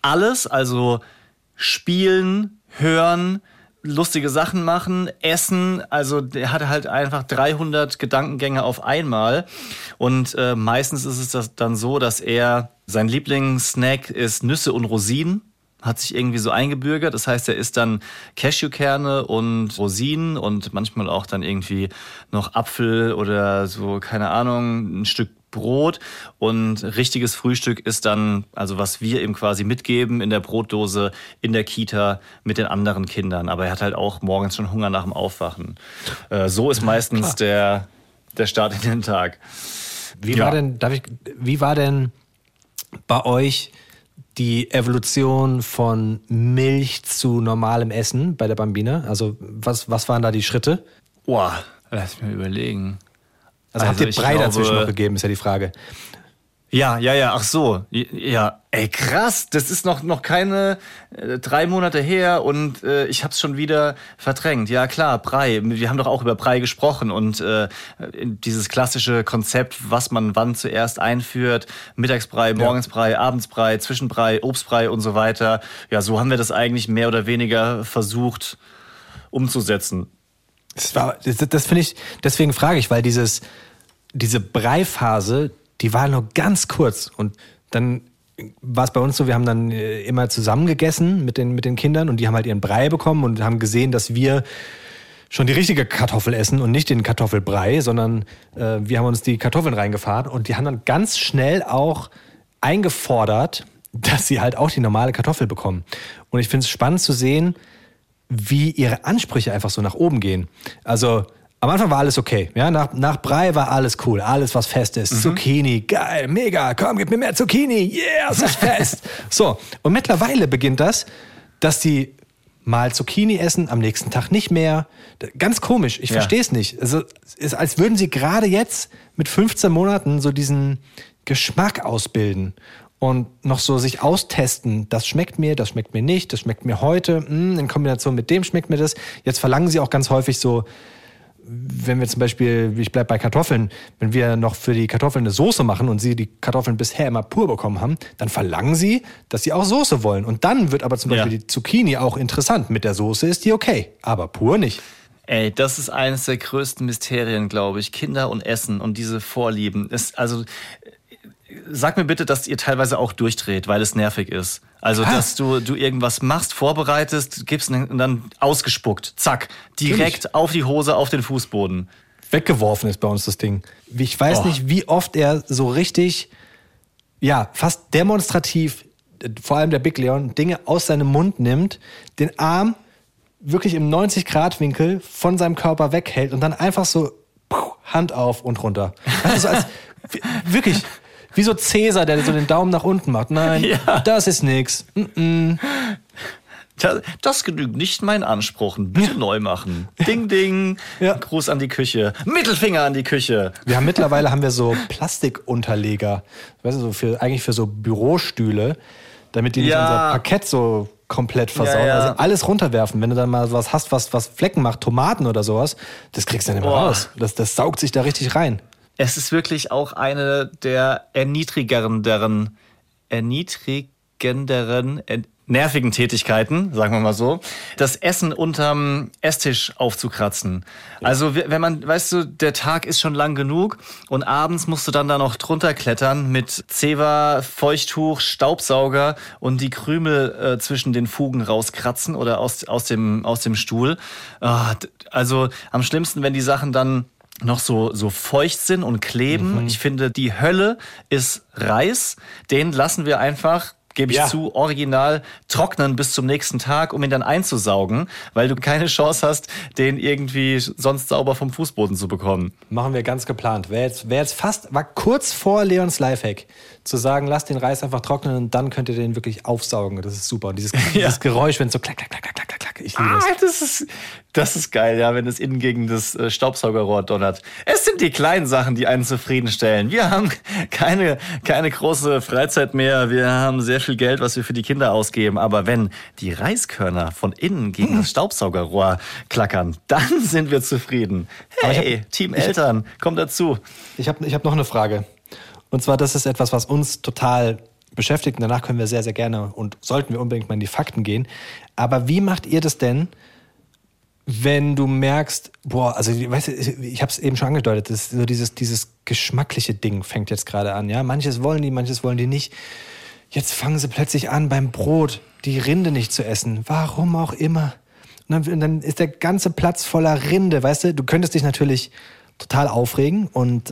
alles, also spielen, hören, lustige Sachen machen, essen. Also der hatte halt einfach 300 Gedankengänge auf einmal. Und äh, meistens ist es dann so, dass er sein Lieblingssnack ist Nüsse und Rosinen. Hat sich irgendwie so eingebürgert. Das heißt, er isst dann Cashewkerne und Rosinen und manchmal auch dann irgendwie noch Apfel oder so, keine Ahnung, ein Stück Brot und richtiges Frühstück ist dann, also was wir ihm quasi mitgeben in der Brotdose in der Kita mit den anderen Kindern. Aber er hat halt auch morgens schon Hunger nach dem Aufwachen. Äh, so ist meistens der, der Start in den Tag. Wie Ja. war denn, darf ich, wie war denn bei euch die Evolution von Milch zu normalem Essen bei der Bambina? Also was, was waren da die Schritte? Boah, lass mich mal überlegen. Also, habt ihr ich Brei dazwischen glaube- noch gegeben, ist ja die Frage. Ja, ja, ja, ach so. Ja, ey, krass, das ist noch, noch keine äh, drei Monate her und äh, ich hab's schon wieder verdrängt. Ja, klar, Brei. Wir haben doch auch über Brei gesprochen und äh, dieses klassische Konzept, was man wann zuerst einführt. Mittagsbrei, Morgensbrei, Abendsbrei, Zwischenbrei, Obstbrei und so weiter. Ja, so haben wir das eigentlich mehr oder weniger versucht umzusetzen. Das, war- das, das finde ich, deswegen frage ich, weil dieses, diese Breiphase, die war nur ganz kurz. Und dann war es bei uns so, wir haben dann äh, immer zusammen gegessen mit den, mit den Kindern und die haben halt ihren Brei bekommen und haben gesehen, dass wir schon die richtige Kartoffel essen und nicht den Kartoffelbrei, sondern äh, wir haben uns die Kartoffeln reingefahren und die haben dann ganz schnell auch eingefordert, dass sie halt auch die normale Kartoffel bekommen. Und ich finde es spannend zu sehen, wie ihre Ansprüche einfach so nach oben gehen. Also am Anfang war alles okay. Ja? Nach, nach Brei war alles cool, alles was fest ist. Zucchini, geil, mega, komm, gib mir mehr Zucchini, yeah, es ist fest. <laughs> so, und mittlerweile beginnt das, dass die mal Zucchini essen, am nächsten Tag nicht mehr. Ganz komisch, ich Ja. verstehe es nicht. Also, es ist, als würden sie gerade jetzt mit 15 Monaten so diesen Geschmack ausbilden und noch so sich austesten. Das schmeckt mir, das schmeckt mir nicht, das schmeckt mir heute. mm, in Kombination mit dem schmeckt mir das. Jetzt verlangen sie auch ganz häufig so, wenn wir zum Beispiel, ich bleibe bei Kartoffeln, wenn wir noch für die Kartoffeln eine Soße machen und sie die Kartoffeln bisher immer pur bekommen haben, dann verlangen sie, dass sie auch Soße wollen. Und dann wird aber zum Ja. Beispiel die Zucchini auch interessant. Mit der Soße ist die okay, aber pur nicht. Ey, das ist eines der größten Mysterien, glaube ich. Kinder und Essen und diese Vorlieben. Ist, also, sag mir bitte, dass ihr teilweise auch durchdreht, weil es nervig ist. Also, Ah. dass du, du irgendwas machst, vorbereitest, gibst und dann ausgespuckt. Zack. Direkt auf die Hose, auf den Fußboden. Weggeworfen ist bei uns das Ding. Ich weiß Oh. nicht, wie oft er so richtig, ja, fast demonstrativ, vor allem der Big Leon, Dinge aus seinem Mund nimmt, den Arm wirklich im 90-Grad-Winkel von seinem Körper weghält und dann einfach so Hand auf und runter. Du, so als, <laughs> wirklich, wie so Cäsar, der so den Daumen nach unten macht. Nein, Ja. das ist nix. Mm-mm. Das, das genügt nicht meinen Ansprüchen. Bitte neu machen. Ding, ding. Ja. Gruß an die Küche. Mittelfinger an die Küche. Wir haben mittlerweile haben wir so Plastikunterleger, weißt du, so für, eigentlich für so Bürostühle, damit die nicht Ja. unser Parkett so komplett versauen. ja. Also alles runterwerfen. Wenn du dann mal was hast, was, was Flecken macht, Tomaten oder sowas, das kriegst du dann immer raus. Das, das saugt sich da richtig rein. Es ist wirklich auch eine der erniedrigenderen, erniedrigenderen, en- nervigen Tätigkeiten, sagen wir mal so, das Essen unterm Esstisch aufzukratzen. Also wenn man, weißt du, der Tag ist schon lang genug und abends musst du dann da noch drunter klettern mit Zewa, Feuchttuch, Staubsauger und die Krümel äh, zwischen den Fugen rauskratzen oder aus, aus, dem, aus dem Stuhl. D- also am schlimmsten, wenn die Sachen dann noch so, so feucht sind und kleben. Ich finde, die Hölle ist Reis. Den lassen wir einfach, gebe ich Ja. zu, original trocknen bis zum nächsten Tag, um ihn dann einzusaugen, weil du keine Chance hast, den irgendwie sonst sauber vom Fußboden zu bekommen. Machen wir ganz geplant. Wäre jetzt, wär jetzt fast, war kurz vor Leons Lifehack, zu sagen, lass den Reis einfach trocknen und dann könnt ihr den wirklich aufsaugen. Das ist super. Und dieses, <laughs> dieses Geräusch, wenn es so klack, klack, klack, klack, klack, klack, ich liebe Ah, es. das ist, das ist geil, ja, wenn es innen gegen das äh, Staubsaugerrohr donnert. Es sind die kleinen Sachen, die einen zufriedenstellen. Wir haben keine, keine große Freizeit mehr. Wir haben sehr viel Geld, was wir für die Kinder ausgeben. Aber wenn die Reiskörner von innen gegen das Staubsaugerrohr klackern, dann sind wir zufrieden. Hey, Team Eltern, komm dazu. Ich habe ich hab noch eine Frage. Und zwar, das ist etwas, was uns total beschäftigt. Und danach können wir sehr, sehr gerne und sollten wir unbedingt mal in die Fakten gehen. Aber wie macht ihr das denn, wenn du merkst, boah, also weißt du, ich habe es eben schon angedeutet, das so dieses, dieses geschmackliche Ding fängt jetzt gerade an. Ja, manches wollen die, manches wollen die nicht. Jetzt fangen sie plötzlich an, beim Brot die Rinde nicht zu essen. Warum auch immer. Und dann, dann ist der ganze Platz voller Rinde, weißt du? Du könntest dich natürlich total aufregen und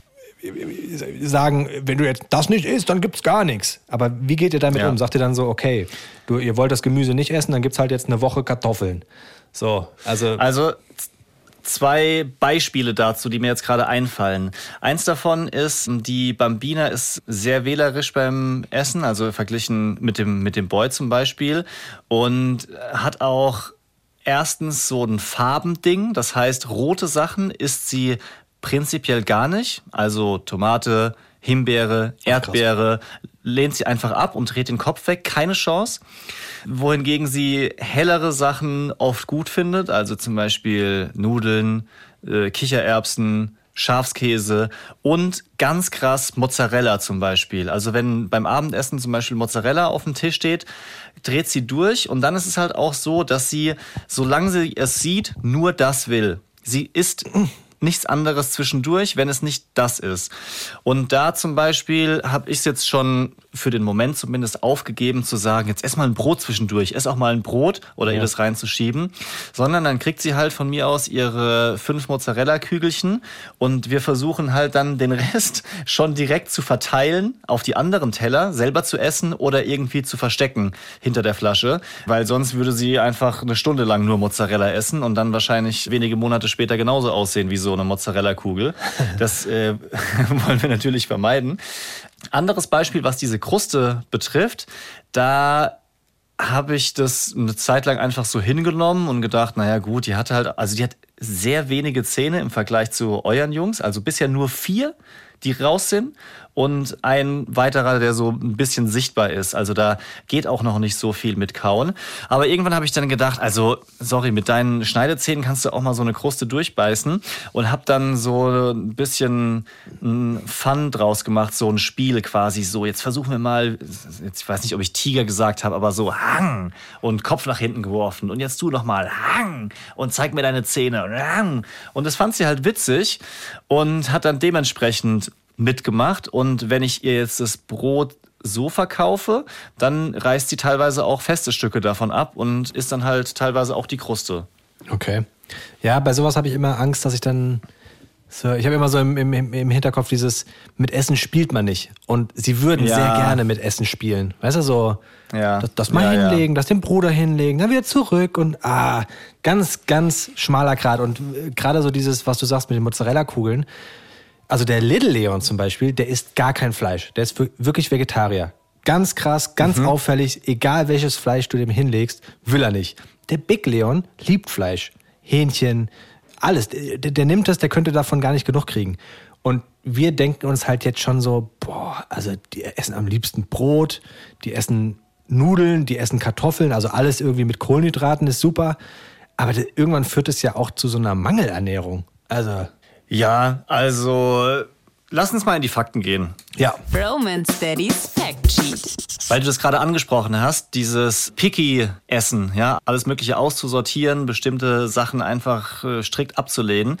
sagen, wenn du jetzt das nicht isst, dann gibt's gar nichts. Aber wie geht ihr damit Ja. um? Sagt ihr dann so, okay, du, ihr wollt das Gemüse nicht essen, dann gibt's halt jetzt eine Woche Kartoffeln. So, also, Also zwei Beispiele dazu, die mir jetzt gerade einfallen. Eins davon ist, die Bambina ist sehr wählerisch beim Essen, also verglichen mit dem, mit dem Boy zum Beispiel. Und hat auch erstens so ein Farbending. Das heißt, rote Sachen isst sie prinzipiell gar nicht. Also Tomate, Himbeere, Erdbeere, lehnt sie einfach ab und dreht den Kopf weg. Keine Chance. Wohingegen sie hellere Sachen oft gut findet, also zum Beispiel Nudeln, äh, Kichererbsen, Schafskäse und ganz krass Mozzarella zum Beispiel. Also wenn beim Abendessen zum Beispiel Mozzarella auf dem Tisch steht, dreht sie durch und dann ist es halt auch so, dass sie, solange sie es sieht, nur das will. Sie isst nichts anderes zwischendurch, wenn es nicht das ist. Und da zum Beispiel habe ich es jetzt schon für den Moment zumindest aufgegeben zu sagen, jetzt ess mal ein Brot zwischendurch, ess auch mal ein Brot oder ihr das reinzuschieben, sondern dann kriegt sie halt von mir aus ihre fünf Mozzarella-Kügelchen und wir versuchen halt dann den Rest <laughs> schon direkt zu verteilen auf die anderen Teller, selber zu essen oder irgendwie zu verstecken hinter der Flasche, weil sonst würde sie einfach eine Stunde lang nur Mozzarella essen und dann wahrscheinlich wenige Monate später genauso aussehen wie so eine Mozzarella-Kugel. Das äh, <laughs> wollen wir natürlich vermeiden. Anderes Beispiel, was diese Kruste betrifft, da habe ich das eine Zeit lang einfach so hingenommen und gedacht, naja gut, die hatte halt, also die hat sehr wenige Zähne im Vergleich zu euren Jungs, also bisher nur vier, die raus sind und ein weiterer, der so ein bisschen sichtbar ist. Also da geht auch noch nicht so viel mit Kauen. Aber irgendwann habe ich dann gedacht, also sorry, mit deinen Schneidezähnen kannst du auch mal so eine Kruste durchbeißen und habe dann so ein bisschen ein Fun draus gemacht, so ein Spiel quasi so. Jetzt versuchen wir mal, jetzt ich weiß nicht, ob ich Tiger gesagt habe, aber so Hang und Kopf nach hinten geworfen und jetzt du noch mal Hang und zeig mir deine Zähne Hang. Und das fand sie halt witzig und hat dann dementsprechend mitgemacht. Und wenn ich ihr jetzt das Brot so verkaufe, dann reißt sie teilweise auch feste Stücke davon ab und isst dann halt teilweise auch die Kruste. okay. Ja, bei sowas habe ich immer Angst, dass ich dann. So, ich habe immer so im, im, im Hinterkopf dieses, mit Essen spielt man nicht. Und sie würden Ja. sehr gerne mit Essen spielen. Weißt du, so, Ja. das, das mal Ja, hinlegen, das den Bruder hinlegen, dann wieder zurück und ah, ganz, ganz schmaler Grad. Und äh, gerade so dieses, was du sagst mit den Mozzarella-Kugeln, also der Little Leon zum Beispiel, der isst gar kein Fleisch. Der ist wir- wirklich Vegetarier. Ganz krass, ganz Mhm. auffällig, egal welches Fleisch du dem hinlegst, will er nicht. Der Big Leon liebt Fleisch. Hähnchen, alles. Der, der nimmt das, der könnte davon gar nicht genug kriegen. Und wir denken uns halt jetzt schon so, boah, also die essen am liebsten Brot, die essen Nudeln, die essen Kartoffeln, also alles irgendwie mit Kohlenhydraten ist super. Aber irgendwann führt es ja auch zu so einer Mangelernährung. Also, Ja, also lass uns mal in die Fakten gehen. Ja. Roman Steadies Fact Sheet. Weil du das gerade angesprochen hast, dieses Picky-Essen, ja, alles Mögliche auszusortieren, bestimmte Sachen einfach äh, strikt abzulehnen.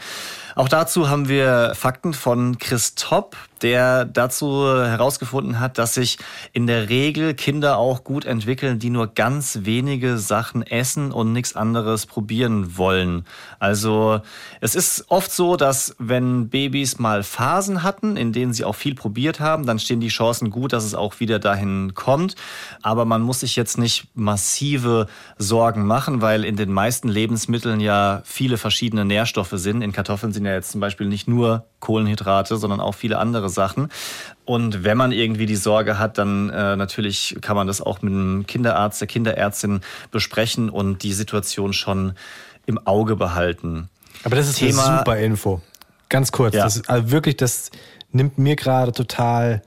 Auch dazu haben wir Fakten von Chris Topp, der dazu herausgefunden hat, dass sich in der Regel Kinder auch gut entwickeln, die nur ganz wenige Sachen essen und nichts anderes probieren wollen. Also es ist oft so, dass wenn Babys mal Phasen hatten, in denen sie auch viel probiert haben, dann stehen die Chancen gut, dass es auch wieder dahin kommt. Aber man muss sich jetzt nicht massive Sorgen machen, weil in den meisten Lebensmitteln ja viele verschiedene Nährstoffe sind. In Kartoffeln sind ja jetzt zum Beispiel nicht nur Kohlenhydrate, sondern auch viele andere Sachen. Und wenn man irgendwie die Sorge hat, dann äh, natürlich kann man das auch mit dem Kinderarzt, der Kinderärztin besprechen und die Situation schon im Auge behalten. Aber das ist Thema- eine super Info. Ganz kurz. Ja. Das ist, also wirklich, das nimmt mir gerade total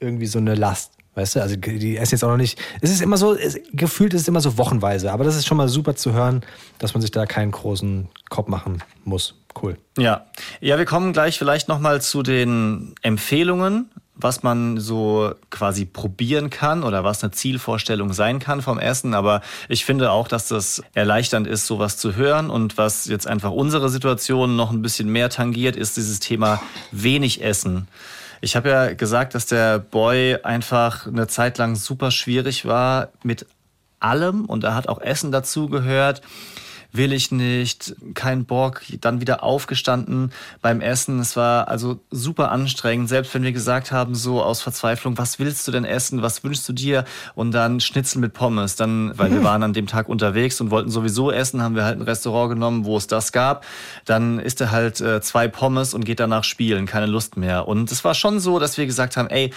irgendwie so eine Last. Weißt du, also die essen jetzt auch noch nicht. Es ist immer so, es, gefühlt ist es immer so wochenweise, aber das ist schon mal super zu hören, dass man sich da keinen großen Kopf machen muss. Cool. Ja, ja, wir kommen gleich vielleicht noch mal zu den Empfehlungen, was man so quasi probieren kann oder was eine Zielvorstellung sein kann vom Essen. Aber ich finde auch, dass das erleichternd ist, sowas zu hören. Und was jetzt einfach unsere Situation noch ein bisschen mehr tangiert, ist dieses Thema wenig Essen. Ich habe ja gesagt, dass der Boy einfach eine Zeit lang super schwierig war mit allem und da hat auch Essen dazu gehört. Will ich nicht, kein Bock, dann wieder aufgestanden beim Essen. Es war also super anstrengend, selbst wenn wir gesagt haben, so aus Verzweiflung, was willst du denn essen, was wünschst du dir? Und dann Schnitzel mit Pommes. Dann, weil wir waren an dem Tag unterwegs und wollten sowieso essen, haben wir halt ein Restaurant genommen, wo es das gab. Dann isst er halt äh, zwei Pommes und geht danach spielen, keine Lust mehr. Und es war schon so, dass wir gesagt haben, ey,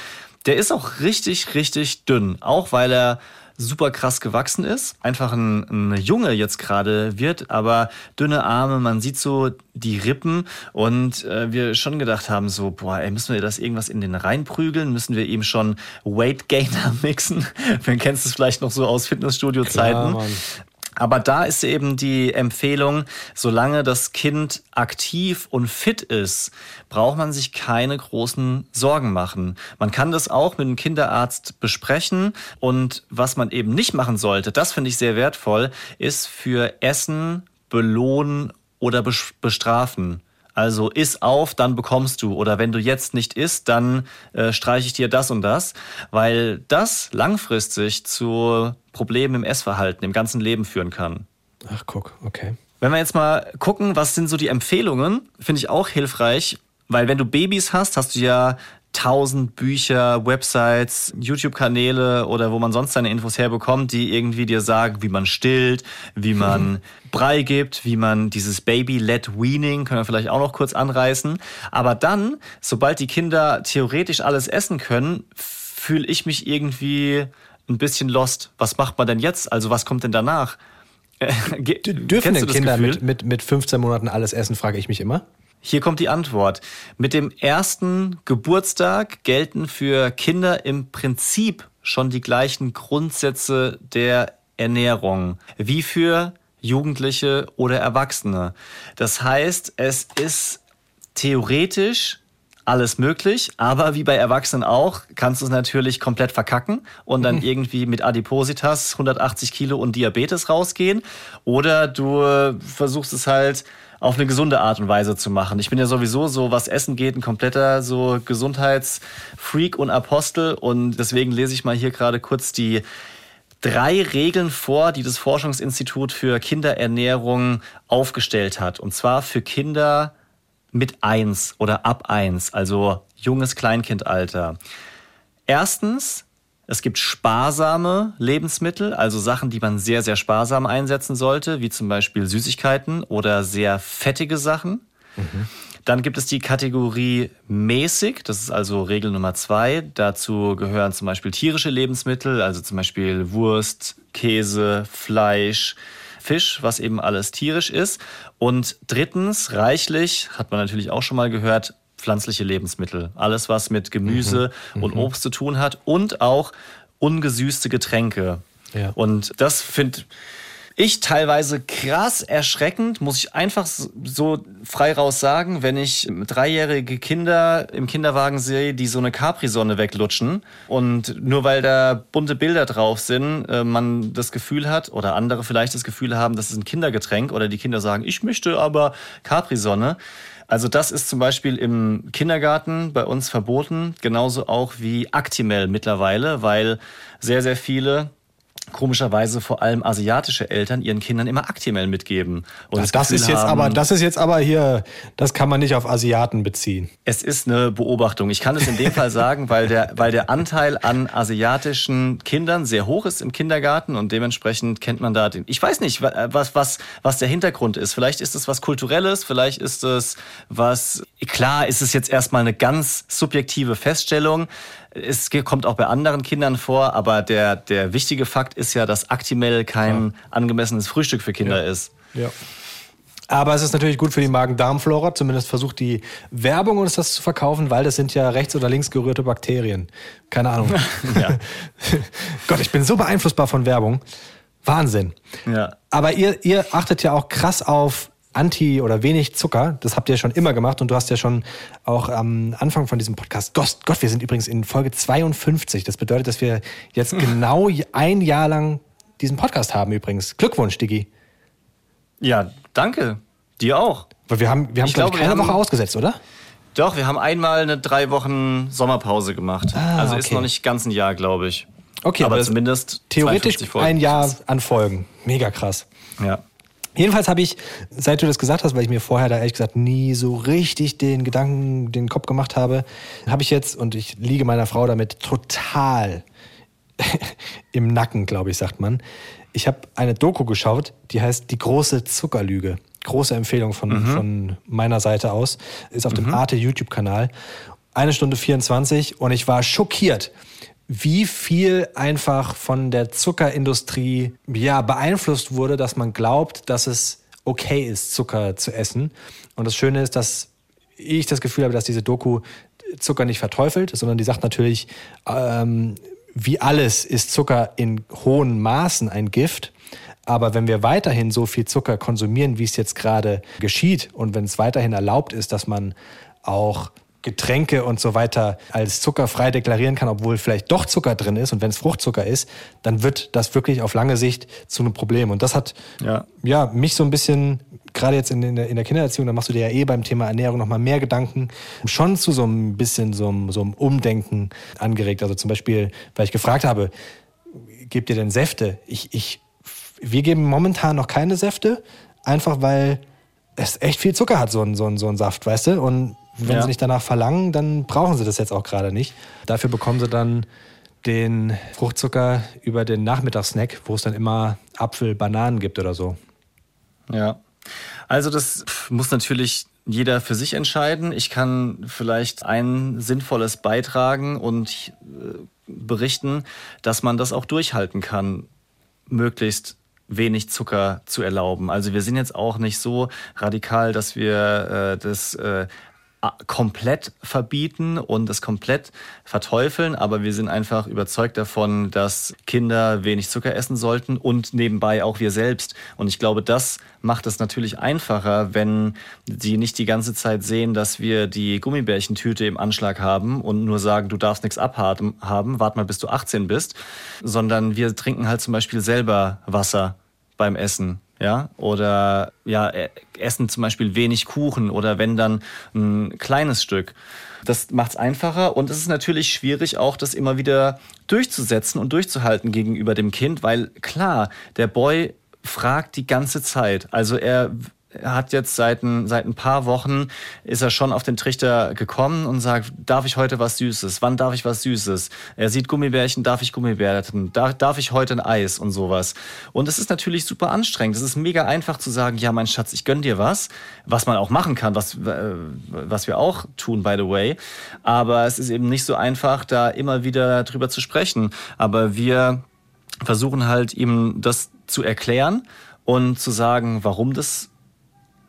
der ist auch richtig, richtig dünn. Auch weil er super krass gewachsen ist. Einfach ein, ein Junge jetzt gerade wird, aber dünne Arme, man sieht so die Rippen und äh, wir schon gedacht haben so, boah, ey, müssen wir das irgendwas in den reinprügeln? Müssen wir ihm schon Weight Gainer <laughs> mixen? Man kennt es vielleicht noch so aus Fitnessstudio-Zeiten. Aber da ist eben die Empfehlung, solange das Kind aktiv und fit ist, braucht man sich keine großen Sorgen machen. Man kann das auch mit dem Kinderarzt besprechen. Und was man eben nicht machen sollte, das finde ich sehr wertvoll, ist für Essen belohnen oder bes- bestrafen. Also iss auf, dann bekommst du. Oder wenn du jetzt nicht isst, dann äh, streiche ich dir das und das. Weil das langfristig zu Problemen im Essverhalten im ganzen Leben führen kann. Ach, guck, okay. Wenn wir jetzt mal gucken, was sind so die Empfehlungen, finde ich auch hilfreich, weil wenn du Babys hast, hast du ja tausend Bücher, Websites, YouTube-Kanäle oder wo man sonst seine Infos herbekommt, die irgendwie dir sagen, wie man stillt, wie man Brei gibt, wie man dieses Baby-led Weaning, können wir vielleicht auch noch kurz anreißen. Aber dann, sobald die Kinder theoretisch alles essen können, fühle ich mich irgendwie ein bisschen lost. Was macht man denn jetzt? Also was kommt denn danach? <laughs> Dürfen denn Kinder mit, mit, mit 15 Monaten alles essen, frage ich mich immer. Hier kommt die Antwort. Mit dem ersten Geburtstag gelten für Kinder im Prinzip schon die gleichen Grundsätze der Ernährung wie für Jugendliche oder Erwachsene. Das heißt, es ist theoretisch alles möglich, aber wie bei Erwachsenen auch, kannst du es natürlich komplett verkacken und dann irgendwie mit Adipositas 180 Kilo und Diabetes rausgehen. Oder du versuchst es halt auf eine gesunde Art und Weise zu machen. Ich bin ja sowieso so, was Essen geht, ein kompletter so Gesundheitsfreak und Apostel und deswegen lese ich mal hier gerade kurz die drei Regeln vor, die das Forschungsinstitut für Kinderernährung aufgestellt hat. Und zwar für Kinder mit eins oder ab eins, also junges Kleinkindalter. Erstens, es gibt sparsame Lebensmittel, also Sachen, die man sehr, sehr sparsam einsetzen sollte, wie zum Beispiel Süßigkeiten oder sehr fettige Sachen. Dann gibt es die Kategorie mäßig, das ist also Regel Nummer zwei. Dazu gehören zum Beispiel tierische Lebensmittel, also zum Beispiel Wurst, Käse, Fleisch, Fisch, was eben alles tierisch ist. Und drittens, reichlich, hat man natürlich auch schon mal gehört, pflanzliche Lebensmittel. Alles, was mit Gemüse mhm. und Obst zu tun hat und auch ungesüßte Getränke. Ja. Und das finde ich teilweise krass erschreckend, muss ich einfach so frei raus sagen, wenn ich dreijährige Kinder im Kinderwagen sehe, die so eine Capri-Sonne weglutschen und nur weil da bunte Bilder drauf sind, äh, man das Gefühl hat oder andere vielleicht das Gefühl haben, das ist ein Kindergetränk oder die Kinder sagen, ich möchte aber Capri-Sonne. Also das ist zum Beispiel im Kindergarten bei uns verboten, genauso auch wie Actimel mittlerweile, weil sehr, sehr viele komischerweise vor allem asiatische Eltern ihren Kindern immer Actimel mitgeben. Und das, das ist jetzt haben, aber, das ist jetzt aber hier, das kann man nicht auf Asiaten beziehen. Es ist eine Beobachtung. Ich kann es in dem Fall sagen, weil der, weil der Anteil an asiatischen Kindern sehr hoch ist im Kindergarten und dementsprechend kennt man da den. Ich weiß nicht, was, was, was der Hintergrund ist. Vielleicht ist es was Kulturelles, vielleicht ist es was, klar ist es jetzt erstmal eine ganz subjektive Feststellung. Es kommt auch bei anderen Kindern vor, aber der, der wichtige Fakt ist ja, dass Actimel kein ja. angemessenes Frühstück für Kinder ja. ist. Ja. Aber es ist natürlich gut für die Magen-Darm-Flora. Zumindest versucht die Werbung uns das zu verkaufen, weil das sind ja rechts oder links gerührte Bakterien. Keine Ahnung. <laughs> ja. <laughs> Gott, ich bin so beeinflussbar von Werbung. Wahnsinn. Ja. Aber ihr, ihr achtet ja auch krass auf anti oder wenig Zucker. Das habt ihr schon immer gemacht und du hast ja schon auch am Anfang von diesem Podcast, Gott, Gott wir sind übrigens in Folge 52. Das bedeutet, dass wir jetzt <laughs> genau ein Jahr lang diesen Podcast haben übrigens. Glückwunsch, Digi. Ja, danke. Dir auch. Weil wir haben, wir haben, ich glaube, keine haben, Woche ausgesetzt, oder? Doch, wir haben einmal eine drei Wochen Sommerpause gemacht. Ah, also okay. ist noch nicht ganz ein Jahr, glaube ich. Okay, aber, aber zumindest theoretisch ein Jahr an Folgen. Mega krass. Ja. Jedenfalls habe ich, seit du das gesagt hast, weil ich mir vorher da ehrlich gesagt nie so richtig den Gedanken, den Kopf gemacht habe, habe ich jetzt, und ich liege meiner Frau damit total <laughs> im Nacken, glaube ich, sagt man. Ich habe eine Doku geschaut, die heißt Die große Zuckerlüge. Große Empfehlung von, mhm. von meiner Seite aus. Ist auf mhm. dem Arte YouTube-Kanal. Eine Stunde 24 und ich war schockiert, wie viel einfach von der Zuckerindustrie ja beeinflusst wurde, dass man glaubt, dass es okay ist, Zucker zu essen. Und das Schöne ist, dass ich das Gefühl habe, dass diese Doku Zucker nicht verteufelt, sondern die sagt natürlich, ähm, wie alles ist Zucker in hohen Maßen ein Gift. Aber wenn wir weiterhin so viel Zucker konsumieren, wie es jetzt gerade geschieht, und wenn es weiterhin erlaubt ist, dass man auch Getränke und so weiter als zuckerfrei deklarieren kann, obwohl vielleicht doch Zucker drin ist und wenn es Fruchtzucker ist, dann wird das wirklich auf lange Sicht zu einem Problem. Und das hat ja, ja mich so ein bisschen, gerade jetzt in, in, der, in der Kindererziehung, da machst du dir ja eh beim Thema Ernährung nochmal mehr Gedanken, schon zu so ein bisschen so, so einem Umdenken angeregt. Also zum Beispiel, weil ich gefragt habe, gebt ihr denn Säfte? Ich, ich, wir geben momentan noch keine Säfte, einfach weil es echt viel Zucker hat, so ein, so ein, so ein Saft, weißt du? Und wenn ja. sie nicht danach verlangen, dann brauchen sie das jetzt auch gerade nicht. Dafür bekommen sie dann den Fruchtzucker über den Nachmittagssnack, wo es dann immer Apfel, Bananen gibt oder so. Ja. Also das muss natürlich jeder für sich entscheiden. Ich kann vielleicht ein sinnvolles beitragen und äh, berichten, dass man das auch durchhalten kann, möglichst wenig Zucker zu erlauben. Also wir sind jetzt auch nicht so radikal, dass wir äh, das äh, komplett verbieten und es komplett verteufeln, aber wir sind einfach überzeugt davon, dass Kinder wenig Zucker essen sollten und nebenbei auch wir selbst. Und ich glaube, das macht es natürlich einfacher, wenn sie nicht die ganze Zeit sehen, dass wir die Gummibärchentüte im Anschlag haben und nur sagen, du darfst nichts abhaben, wart mal bis du 18 bist, sondern wir trinken halt zum Beispiel selber Wasser beim Essen ja, oder ja, e, essen zum Beispiel wenig Kuchen oder wenn dann ein kleines Stück. Das macht es einfacher und es ist natürlich schwierig, auch das immer wieder durchzusetzen und durchzuhalten gegenüber dem Kind, weil klar, der Boy fragt die ganze Zeit. Also er er hat jetzt seit ein, seit ein paar Wochen, ist er schon auf den Trichter gekommen und sagt, darf ich heute was Süßes? Wann darf ich was Süßes? Er sieht Gummibärchen, darf ich Gummibärchen? Darf, darf ich heute ein Eis und sowas? Und es ist natürlich super anstrengend. Es ist mega einfach zu sagen, ja, mein Schatz, ich gönn dir was, was man auch machen kann, was, was wir auch tun, by the way. Aber es ist eben nicht so einfach, da immer wieder drüber zu sprechen. Aber wir versuchen halt ihm das zu erklären und zu sagen, warum das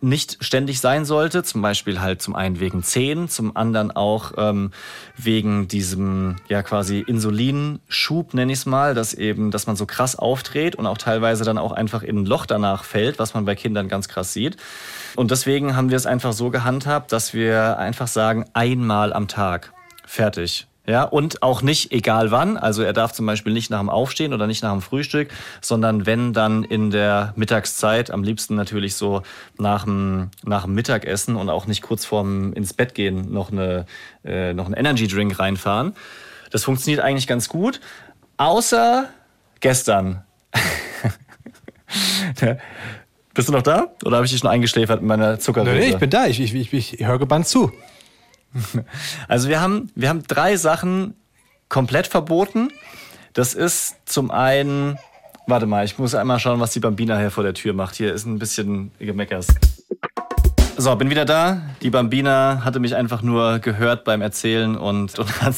nicht ständig sein sollte. Zum Beispiel halt zum einen wegen Zehen, zum anderen auch ähm, wegen diesem ja quasi Insulinschub, nenne ich es mal, dass eben, dass man so krass aufdreht und auch teilweise dann auch einfach in ein Loch danach fällt, was man bei Kindern ganz krass sieht. Und deswegen haben wir es einfach so gehandhabt, dass wir einfach sagen, einmal am Tag. Fertig. Ja, und auch nicht egal wann. Also er darf zum Beispiel nicht nach dem Aufstehen oder nicht nach dem Frühstück, sondern wenn dann in der Mittagszeit, am liebsten natürlich so nach dem, nach dem Mittagessen und auch nicht kurz vorm ins Bett gehen noch, eine, äh, noch einen Energy Drink reinfahren. Das funktioniert eigentlich ganz gut. Außer gestern. <laughs> Bist du noch da? Oder habe ich dich schon eingeschläfert mit meiner Zuckerrübe? Nee, ich bin da. Ich, ich, ich, ich höre gebannt zu. <laughs> Also wir haben, wir haben drei Sachen komplett verboten. Das ist zum einen, warte mal, ich muss einmal schauen, was die Bambina hier vor der Tür macht. Hier ist ein bisschen Gemeckers. So, bin wieder da. Die Bambina hatte mich einfach nur gehört beim Erzählen und, und <laughs> hat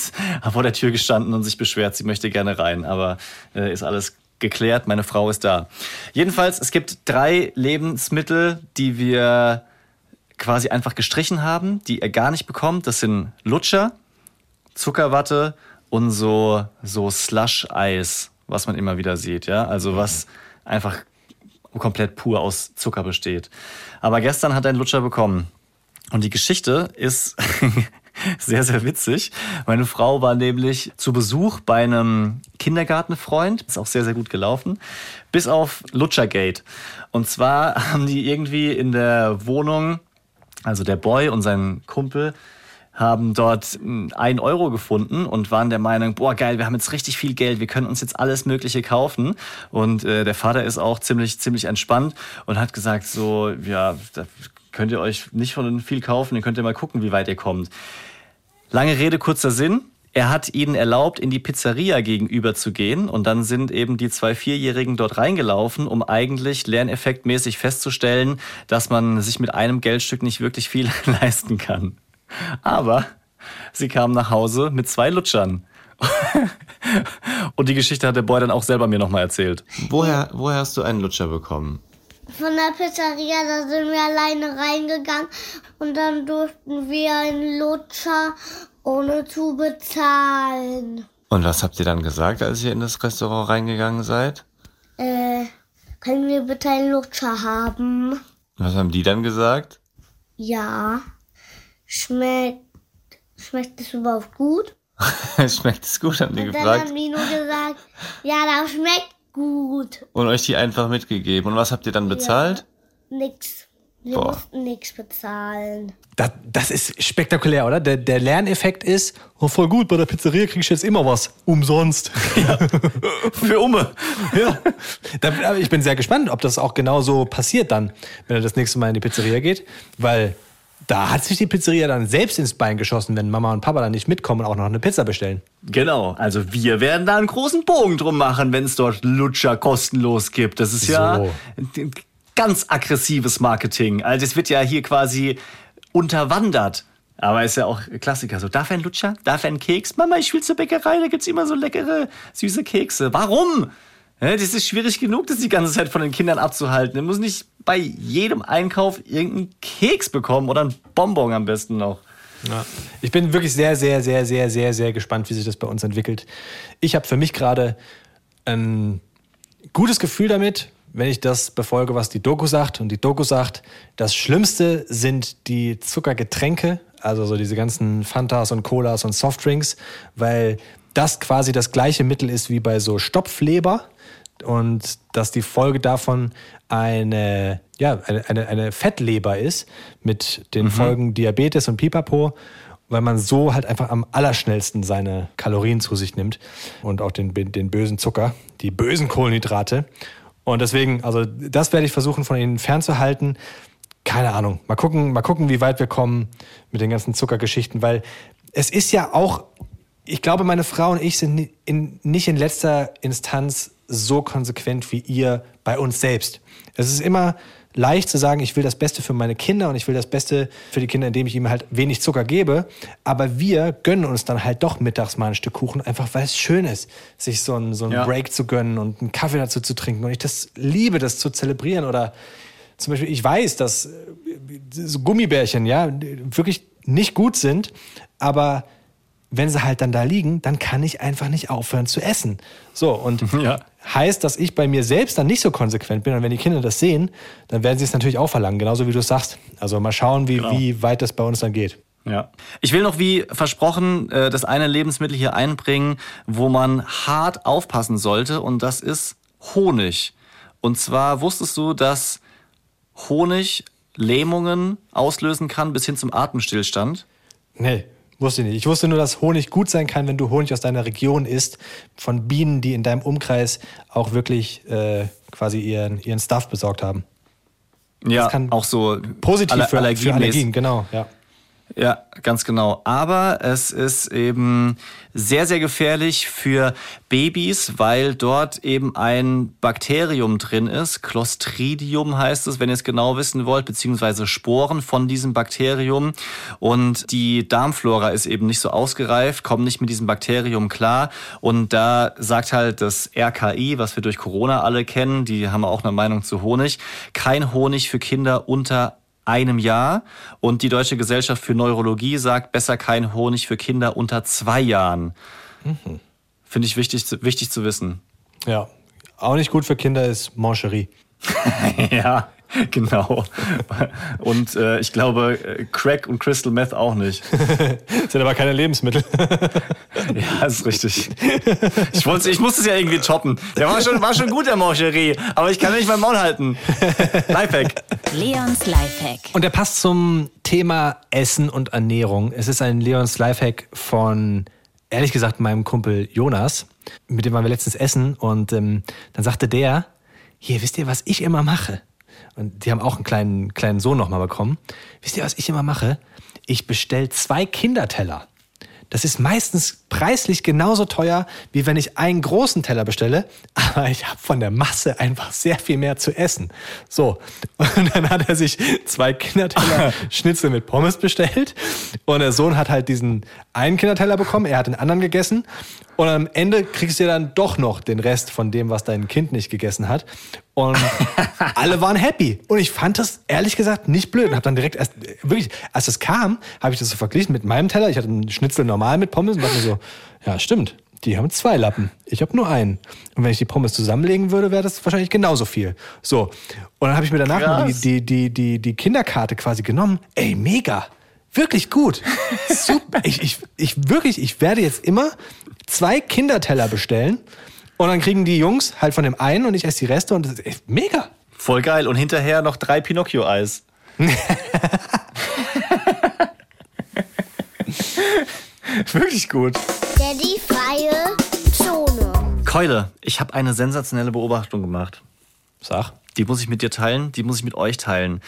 vor der Tür gestanden und sich beschwert, sie möchte gerne rein. Aber äh, ist alles geklärt, meine Frau ist da. Jedenfalls, es gibt drei Lebensmittel, die wir quasi einfach gestrichen haben, die er gar nicht bekommt. Das sind Lutscher, Zuckerwatte und so, so Slush-Eis, was man immer wieder sieht. Ja? Also was einfach komplett pur aus Zucker besteht. Aber gestern hat er einen Lutscher bekommen. Und die Geschichte ist <laughs> sehr, sehr witzig. Meine Frau war nämlich zu Besuch bei einem Kindergartenfreund. Ist auch sehr, sehr gut gelaufen. Bis auf Lutschergate. Und zwar <laughs> haben die irgendwie in der Wohnung also der Boy und sein Kumpel haben dort ein Euro gefunden und waren der Meinung, boah geil, wir haben jetzt richtig viel Geld, wir können uns jetzt alles Mögliche kaufen. Und äh, der Vater ist auch ziemlich, ziemlich entspannt und hat gesagt, so, ja, da könnt ihr euch nicht von viel kaufen, ihr könnt ihr mal gucken, wie weit ihr kommt. Lange Rede, kurzer Sinn. Er hat ihnen erlaubt, in die Pizzeria gegenüber zu gehen und dann sind eben die zwei Vierjährigen dort reingelaufen, um eigentlich lerneffektmäßig festzustellen, dass man sich mit einem Geldstück nicht wirklich viel <laughs> leisten kann. Aber sie kamen nach Hause mit zwei Lutschern. <laughs> und die Geschichte hat der Boy dann auch selber mir nochmal erzählt. Woher, woher hast du einen Lutscher bekommen? Von der Pizzeria, da sind wir alleine reingegangen und dann durften wir einen Lutscher ohne zu bezahlen. Und was habt ihr dann gesagt, als ihr in das Restaurant reingegangen seid? Äh, können wir bitte einen Lutscher haben? Was haben die dann gesagt? Ja. Schmeckt, schmeckt es überhaupt gut? <laughs> schmeckt es gut, haben die Und dann gefragt. haben die nur gesagt, ja, das schmeckt gut. Und euch die einfach mitgegeben. Und was habt ihr dann bezahlt? Nix. Wir Boah. mussten nichts bezahlen. Das, das ist spektakulär, oder? Der, der Lerneffekt ist, oh, voll gut, bei der Pizzeria krieg ich jetzt immer was. Umsonst. <laughs> Für Umme. ja. Da, aber ich bin sehr gespannt, ob das auch genau so passiert dann, wenn er das nächste Mal in die Pizzeria geht. Weil da hat sich die Pizzeria dann selbst ins Bein geschossen, wenn Mama und Papa dann nicht mitkommen und auch noch eine Pizza bestellen. Genau, also wir werden da einen großen Bogen drum machen, wenn es dort Lutscher kostenlos gibt. Das ist ja So. Ganz aggressives Marketing. Also es wird ja hier quasi unterwandert. Aber ist ja auch Klassiker. So, darf einen Lutscher? Darf einen Keks? Mama, ich will zur Bäckerei, da gibt's immer so leckere, süße Kekse. Warum? Das ist schwierig genug, das die ganze Zeit von den Kindern abzuhalten. Er muss nicht bei jedem Einkauf irgendeinen Keks bekommen oder einen Bonbon am besten noch. Ja. Ich bin wirklich sehr, sehr, sehr, sehr, sehr, sehr gespannt, wie sich das bei uns entwickelt. Ich habe für mich gerade ein gutes Gefühl damit, wenn ich das befolge, was die Doku sagt. Und die Doku sagt, das Schlimmste sind die Zuckergetränke, also so diese ganzen Fantas und Colas und Softdrinks, weil das quasi das gleiche Mittel ist wie bei so Stopfleber und dass die Folge davon eine, ja, eine, eine, eine Fettleber ist mit den Folgen Diabetes und Pipapo, weil man so halt einfach am allerschnellsten seine Kalorien zu sich nimmt und auch den, den bösen Zucker, die bösen Kohlenhydrate. Und deswegen, also das werde ich versuchen von ihnen fernzuhalten. keine Ahnung. Mal gucken, mal gucken, wie weit wir kommen mit den ganzen Zuckergeschichten, weil es ist ja auch, ich glaube, meine Frau und ich sind in, nicht in letzter Instanz so konsequent wie ihr bei uns selbst. Es ist immer leicht zu sagen, ich will das Beste für meine Kinder und ich will das Beste für die Kinder, indem ich ihnen halt wenig Zucker gebe. Aber wir gönnen uns dann halt doch mittags mal ein Stück Kuchen, einfach weil es schön ist, sich so einen, so einen Ja. Break zu gönnen und einen Kaffee dazu zu trinken. Und ich das liebe, das zu zelebrieren. Oder zum Beispiel, ich weiß, dass äh, so Gummibärchen, ja, wirklich nicht gut sind, aber wenn sie halt dann da liegen, dann kann ich einfach nicht aufhören zu essen. So, und <laughs> Ja. heißt, dass ich bei mir selbst dann nicht so konsequent bin. Und wenn die Kinder das sehen, dann werden sie es natürlich auch verlangen, genauso wie du es sagst. Also mal schauen, wie, Genau. wie weit das bei uns dann geht. Ja. Ich will noch wie versprochen äh, das eine Lebensmittel hier einbringen, wo man hart aufpassen sollte und das ist Honig. Und zwar wusstest du, dass Honig Lähmungen auslösen kann bis hin zum Atemstillstand? Nee, wusste ich nicht. Ich wusste nur, dass Honig gut sein kann, wenn du Honig aus deiner Region isst, von Bienen, die in deinem Umkreis auch wirklich äh, quasi ihren, ihren Stuff besorgt haben. Ja, kann auch so Positiv Aller- für, für Allergiemäßig. Allergien, genau, ja. Ja, ganz genau. Aber es ist eben sehr, sehr gefährlich für Babys, weil dort eben ein Bakterium drin ist. Clostridium heißt es, wenn ihr es genau wissen wollt, beziehungsweise Sporen von diesem Bakterium. Und die Darmflora ist eben nicht so ausgereift, kommt nicht mit diesem Bakterium klar. Und da sagt halt das RKI, was wir durch Corona alle kennen, die haben auch eine Meinung zu Honig, kein Honig für Kinder unter einem Jahr. Und die Deutsche Gesellschaft für Neurologie sagt, besser kein Honig für Kinder unter zwei Jahren. Finde ich wichtig, zu- wichtig zu wissen. Ja. Auch nicht gut für Kinder ist Mancherie. <laughs> ja, <laughs> genau. Und äh, ich glaube, Crack und Crystal Meth auch nicht. <laughs> Sind aber keine Lebensmittel. <laughs> Ja, ist richtig. Ich, wollte, ich musste es ja irgendwie toppen. Der war schon, war schon gut, der Mancherie. Aber ich kann nicht mein Maul halten. Lifehack. Leons Lifehack. Und der passt zum Thema Essen und Ernährung. Es ist ein Leons Lifehack von, ehrlich gesagt, meinem Kumpel Jonas. Mit dem waren wir letztens essen und ähm, dann sagte der, hier, wisst ihr, was ich immer mache? Und die haben auch einen kleinen, kleinen Sohn nochmal bekommen. Wisst ihr, was ich immer mache? Ich bestell zwei Kinderteller. Das ist meistens preislich genauso teuer, wie wenn ich einen großen Teller bestelle, <laughs> aber ich habe von der Masse einfach sehr viel mehr zu essen. So, und dann hat er sich zwei Kinderteller <laughs> Schnitzel mit Pommes bestellt und der Sohn hat halt diesen einen Kinderteller bekommen, er hat den anderen gegessen und am Ende kriegst du dann doch noch den Rest von dem, was dein Kind nicht gegessen hat. Und <laughs> alle waren happy. Und ich fand das ehrlich gesagt nicht blöd. Und habe dann direkt erst, wirklich, als es kam, habe ich das so verglichen mit meinem Teller. Ich hatte einen Schnitzel normal mit Pommes und dachte mir so, ja, stimmt. Die haben zwei Lappen. Ich habe nur einen. Und wenn ich die Pommes zusammenlegen würde, wäre das wahrscheinlich genauso viel. So. Und dann habe ich mir danach mal die, die, die, die, die Kinderkarte quasi genommen. Ey, mega. Wirklich gut. Super. <laughs> Ich, ich, ich wirklich, ich werde jetzt immer zwei Kinderteller bestellen. Und dann kriegen die Jungs halt von dem einen und ich esse die Reste und das ist echt mega. Voll geil. Und hinterher noch drei Pinocchio-Eis. <laughs> Wirklich gut. Daddy freie Zone. Keule, ich habe eine sensationelle Beobachtung gemacht. Sag. Die muss ich mit dir teilen, die muss ich mit euch teilen.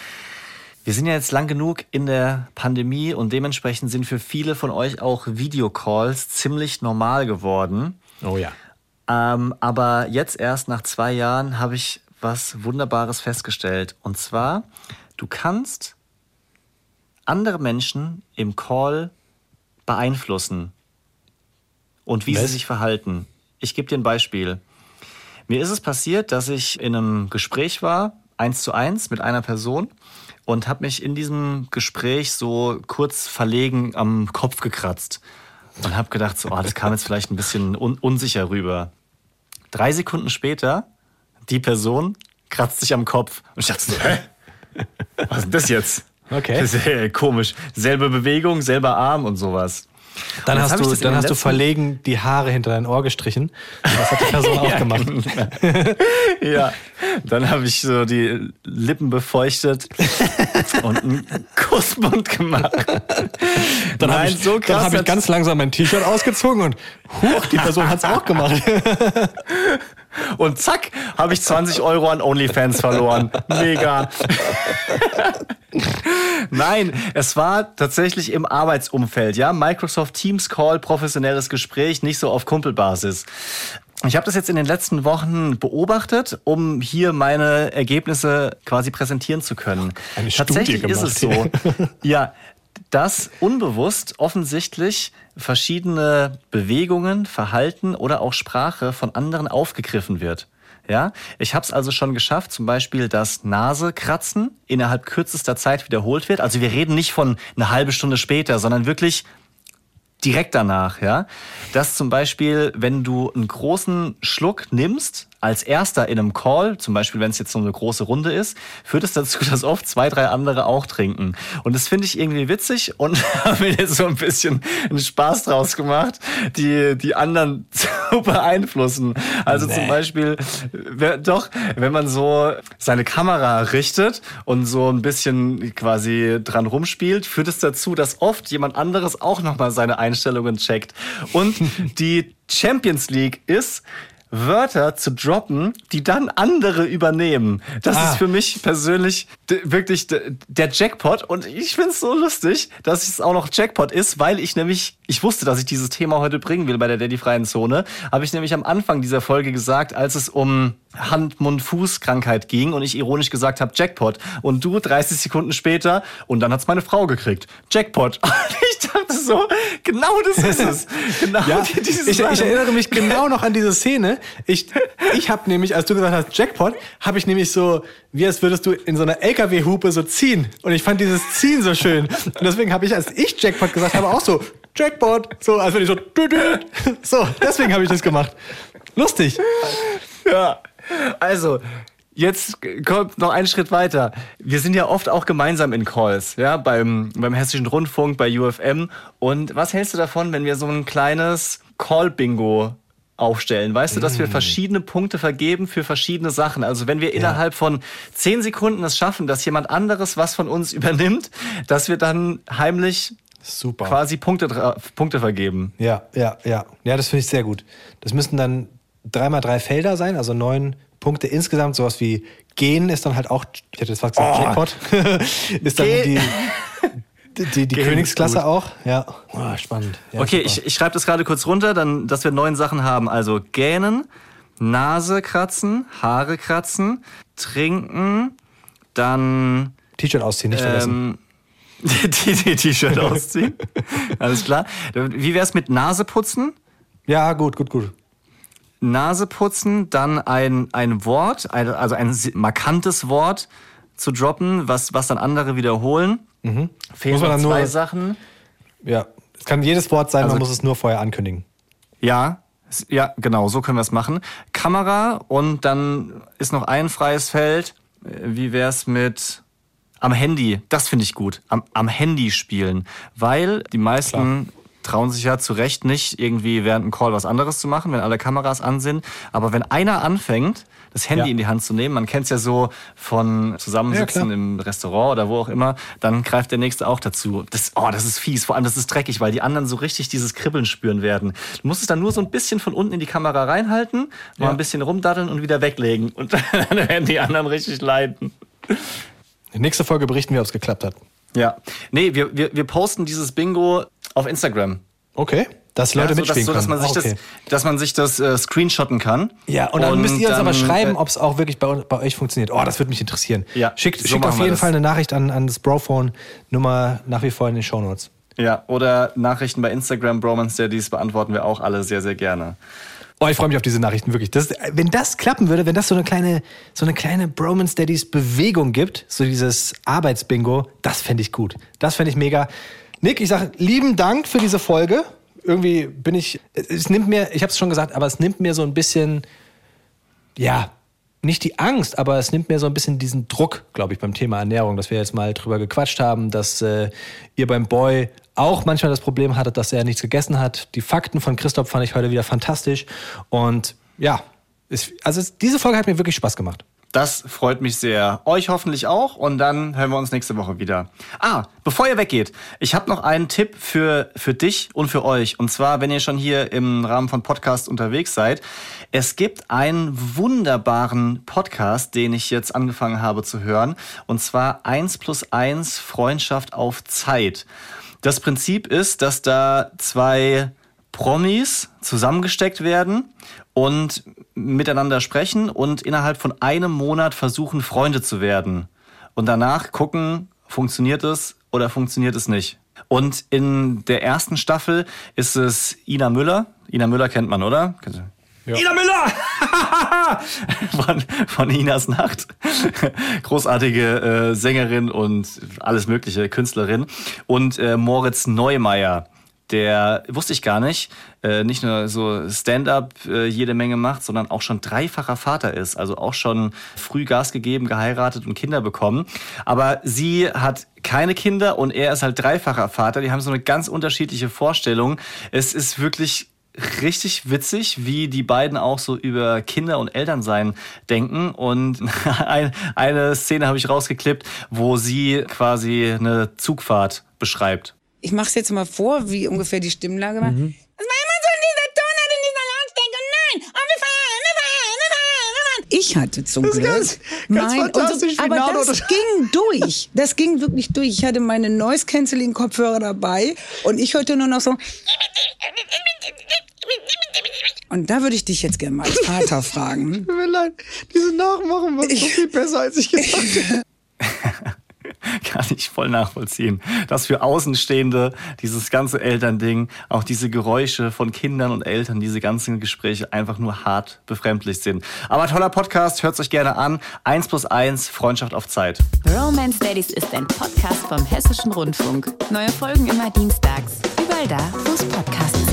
Wir sind ja jetzt lang genug in der Pandemie und dementsprechend sind für viele von euch auch Videocalls ziemlich normal geworden. Oh ja. Ähm, aber jetzt erst nach zwei Jahren habe ich was Wunderbares festgestellt. Und zwar, du kannst andere Menschen im Call beeinflussen und wie Was? sie sich verhalten. Ich gebe dir ein Beispiel. Mir ist es passiert, dass ich in einem Gespräch war, eins zu eins mit einer Person und habe mich in diesem Gespräch so kurz verlegen am Kopf gekratzt und habe gedacht, so, oh, das kam jetzt vielleicht ein bisschen un unsicher rüber. Drei Sekunden später, die Person kratzt sich am Kopf und ich dachte so, hä? <laughs> Was ist denn das jetzt? Okay. Das ist ja komisch. Selbe Bewegung, selber Arm und sowas. Dann hast du, dann hast du verlegen die Haare hinter dein Ohr gestrichen. Und das hat die Person <laughs> auch gemacht. <laughs> Ja, dann habe ich so die Lippen befeuchtet und einen Kussmund gemacht. Dann habe ich, so dann krass hab ich ganz langsam mein T-Shirt ausgezogen und huch, die Person hat es auch gemacht. <laughs> Und zack, habe ich 20 Euro an OnlyFans verloren. Mega. Nein, es war tatsächlich im Arbeitsumfeld, ja. Microsoft Teams Call, professionelles Gespräch, nicht so auf Kumpelbasis. Ich habe das jetzt in den letzten Wochen beobachtet, um hier meine Ergebnisse quasi präsentieren zu können. Eine Studie Tatsächlich ist es so, gemacht. <laughs> ja, dass unbewusst offensichtlich verschiedene Bewegungen, Verhalten oder auch Sprache von anderen aufgegriffen wird. Ja, ich habe es also schon geschafft, zum Beispiel das Nasekratzen innerhalb kürzester Zeit wiederholt wird. Also wir reden nicht von eine halbe Stunde später, sondern wirklich direkt danach, ja. Dass zum Beispiel, wenn du einen großen Schluck nimmst, als erster in einem Call, zum Beispiel wenn es jetzt so eine große Runde ist, führt es dazu, <laughs> dass oft zwei, drei andere auch trinken. Und das finde ich irgendwie witzig und <laughs> habe mir jetzt so ein bisschen einen Spaß draus gemacht, die, die anderen <laughs> zu beeinflussen. Also zum Beispiel, doch, wenn man so seine Kamera richtet und so ein bisschen quasi dran rumspielt, führt es dazu, dass oft jemand anderes auch nochmal seine Einstellungen checkt. Und die Champions League ist, Wörter zu droppen, die dann andere übernehmen. Das Ah. ist für mich persönlich wirklich der Jackpot und ich finde es so lustig, dass es auch noch Jackpot ist, weil ich nämlich, ich wusste, dass ich dieses Thema heute bringen will bei der Daddy-freien Zone, habe ich nämlich am Anfang dieser Folge gesagt, als es um Hand-Mund-Fuß-Krankheit ging und ich ironisch gesagt habe Jackpot und du 30 Sekunden später und dann hat's meine Frau gekriegt. Jackpot. <laughs> Und ich dachte so, genau das ist es. Genau Ja, ich, ich erinnere mich genau noch an diese Szene. Ich, ich habe nämlich, als du gesagt hast Jackpot, habe ich nämlich so, wie als würdest du in so einer LKW-Hupe so ziehen. Und ich fand dieses Ziehen so schön. Und deswegen habe ich, als ich Jackpot gesagt habe, auch so Jackpot. So, als wenn ich so, so, deswegen habe ich das gemacht. Lustig. Ja, also jetzt kommt noch einen Schritt weiter. Wir sind ja oft auch gemeinsam in Calls, ja, beim, beim Hessischen Rundfunk, bei UFM. Und was hältst du davon, wenn wir so ein kleines Call-Bingo aufstellen? Weißt du, dass wir verschiedene Punkte vergeben für verschiedene Sachen. Also wenn wir innerhalb von zehn Sekunden es schaffen, dass jemand anderes was von uns <laughs> übernimmt, dass wir dann heimlich Super. quasi Punkte, Punkte vergeben. Ja, ja, ja. Ja, das finde ich sehr gut. Das müssten dann dreimal drei Felder sein, also neun Punkte insgesamt. Sowas wie Gehen ist dann halt auch, ich hätte jetzt fast gesagt, Oh. Jackpot. <laughs> ist dann Geh- die, die, die, Königsklasse auch. Ja. Oh, spannend. Ja, Okay, super. ich, ich schreibe das gerade kurz runter, dann, dass wir neun Sachen haben. Also gähnen, Nase kratzen, Haare kratzen, trinken, dann T-Shirt ausziehen, nicht vergessen. ähm, <laughs> die, die T-Shirt ausziehen. <laughs> Alles klar. Wie wär's mit Nase putzen? Ja, gut, gut, gut. Nase putzen, dann ein, ein Wort, also ein markantes Wort zu droppen, was, was dann andere wiederholen. Fehlen Mhm. Muss man dann zwei nur- Sachen. Ja. Es kann jedes Wort sein, Also- man muss es nur vorher ankündigen. Ja, ja, genau, so können wir es machen. Kamera und dann ist noch ein freies Feld. Äh, Wie wär's mit am Handy? Das finde ich gut. Am, am Handy spielen. Weil die meisten trauen sich ja zu Recht nicht, irgendwie während einem Call was anderes zu machen, wenn alle Kameras an sind. Aber wenn einer anfängt, das Handy Ja. in die Hand zu nehmen, man kennt es ja so von Zusammensitzen Ja, im Restaurant oder wo auch immer, dann greift der Nächste auch dazu. Das, oh, das ist fies. Vor allem, das ist dreckig, weil die anderen so richtig dieses Kribbeln spüren werden. Du musst es dann nur so ein bisschen von unten in die Kamera reinhalten, mal Ja. ein bisschen rumdaddeln und wieder weglegen. Und <laughs> dann werden die anderen richtig leiden. Nächste Folge berichten wir, ob es geklappt hat. Ja. Nee, wir, wir, wir posten dieses Bingo auf Instagram. Okay. Dass Leute ja, so, dass, mitspielen so, dass man sich Ah, okay. das, dass man sich das äh, screenshotten kann. Ja, und dann müsst ihr uns aber dann, schreiben, äh, ob es auch wirklich bei, bei euch funktioniert. Oh, das würde mich interessieren. Ja, schickt so schickt auf jeden das. Fall eine Nachricht an, an das Brophone. Nummer nach wie vor in den Shownotes. Ja, oder Nachrichten bei Instagram, Bromance Daddies beantworten wir auch alle sehr, sehr gerne. Oh, ich freue mich auf diese Nachrichten wirklich. Das, wenn das klappen würde, wenn das so eine kleine, so eine kleine Bromance Daddies Bewegung gibt, so dieses Arbeitsbingo, das fände ich gut. Das fände ich mega. Nick, ich sage lieben Dank für diese Folge. Irgendwie bin ich, es nimmt mir, ich habe es schon gesagt, aber es nimmt mir so ein bisschen, ja, nicht die Angst, aber es nimmt mir so ein bisschen diesen Druck, glaube ich, beim Thema Ernährung, dass wir jetzt mal drüber gequatscht haben, dass äh, ihr beim Boy auch manchmal das Problem hattet, dass er nichts gegessen hat. Die Fakten von Christoph fand ich heute wieder fantastisch. Und ja, es, also es, diese Folge hat mir wirklich Spaß gemacht. Das freut mich sehr. Euch hoffentlich auch. Und dann hören wir uns nächste Woche wieder. Ah, bevor ihr weggeht, ich habe noch einen Tipp für, für dich und für euch. Und zwar, wenn ihr schon hier im Rahmen von Podcast unterwegs seid. Es gibt einen wunderbaren Podcast, den ich jetzt angefangen habe zu hören. Und zwar 1 plus 1 Freundschaft auf Zeit. Das Prinzip ist, dass da zwei Promis zusammengesteckt werden und miteinander sprechen und innerhalb von einem Monat versuchen, Freunde zu werden. Und danach gucken, funktioniert es oder funktioniert es nicht. Und in der ersten Staffel ist es Ina Müller. Ina Müller kennt man, oder? Ja. Ina Müller! <laughs> von, von Inas Nacht. Großartige äh, Sängerin und alles mögliche, Künstlerin. Und äh, Moritz Neumeier der wusste ich gar nicht, äh, nicht nur so Stand-up äh, jede Menge macht, sondern auch schon dreifacher Vater ist, also auch schon früh Gas gegeben, geheiratet und Kinder bekommen. Aber sie hat keine Kinder und er ist halt dreifacher Vater. Die haben so eine ganz unterschiedliche Vorstellung. Es ist wirklich richtig witzig, wie die beiden auch so über Kinder und Elternsein denken. Und <laughs> ein, eine Szene habe ich rausgeklippt, wo sie quasi eine Zugfahrt beschreibt ich mache es jetzt mal vor, wie ungefähr die Stimmlage war. Mhm. Das war immer so in dieser Tonart, in dieser Lautstärke. Nein, und wir fahren, wir fahren, wir fahren, wir fahren. Ich hatte zum das Glück. Ganz, ganz mein, fantastisch, so, aber Nano das ging durch. Das ging wirklich durch. Ich hatte meine Noise Canceling Kopfhörer dabei und ich hörte nur noch so. Und da würde ich dich jetzt gerne mal als Vater <laughs> fragen. Tut mir leid, diese Nachmachen war so viel besser, als ich gedacht hätte. <laughs> kann ich voll nachvollziehen. Dass für Außenstehende dieses ganze Elternding, auch diese Geräusche von Kindern und Eltern, diese ganzen Gespräche einfach nur hart befremdlich sind. Aber toller Podcast, hört euch gerne an. 1 plus 1, Freundschaft auf Zeit. Romance Daddies ist ein Podcast vom Hessischen Rundfunk. Neue Folgen immer dienstags. Überall da, wo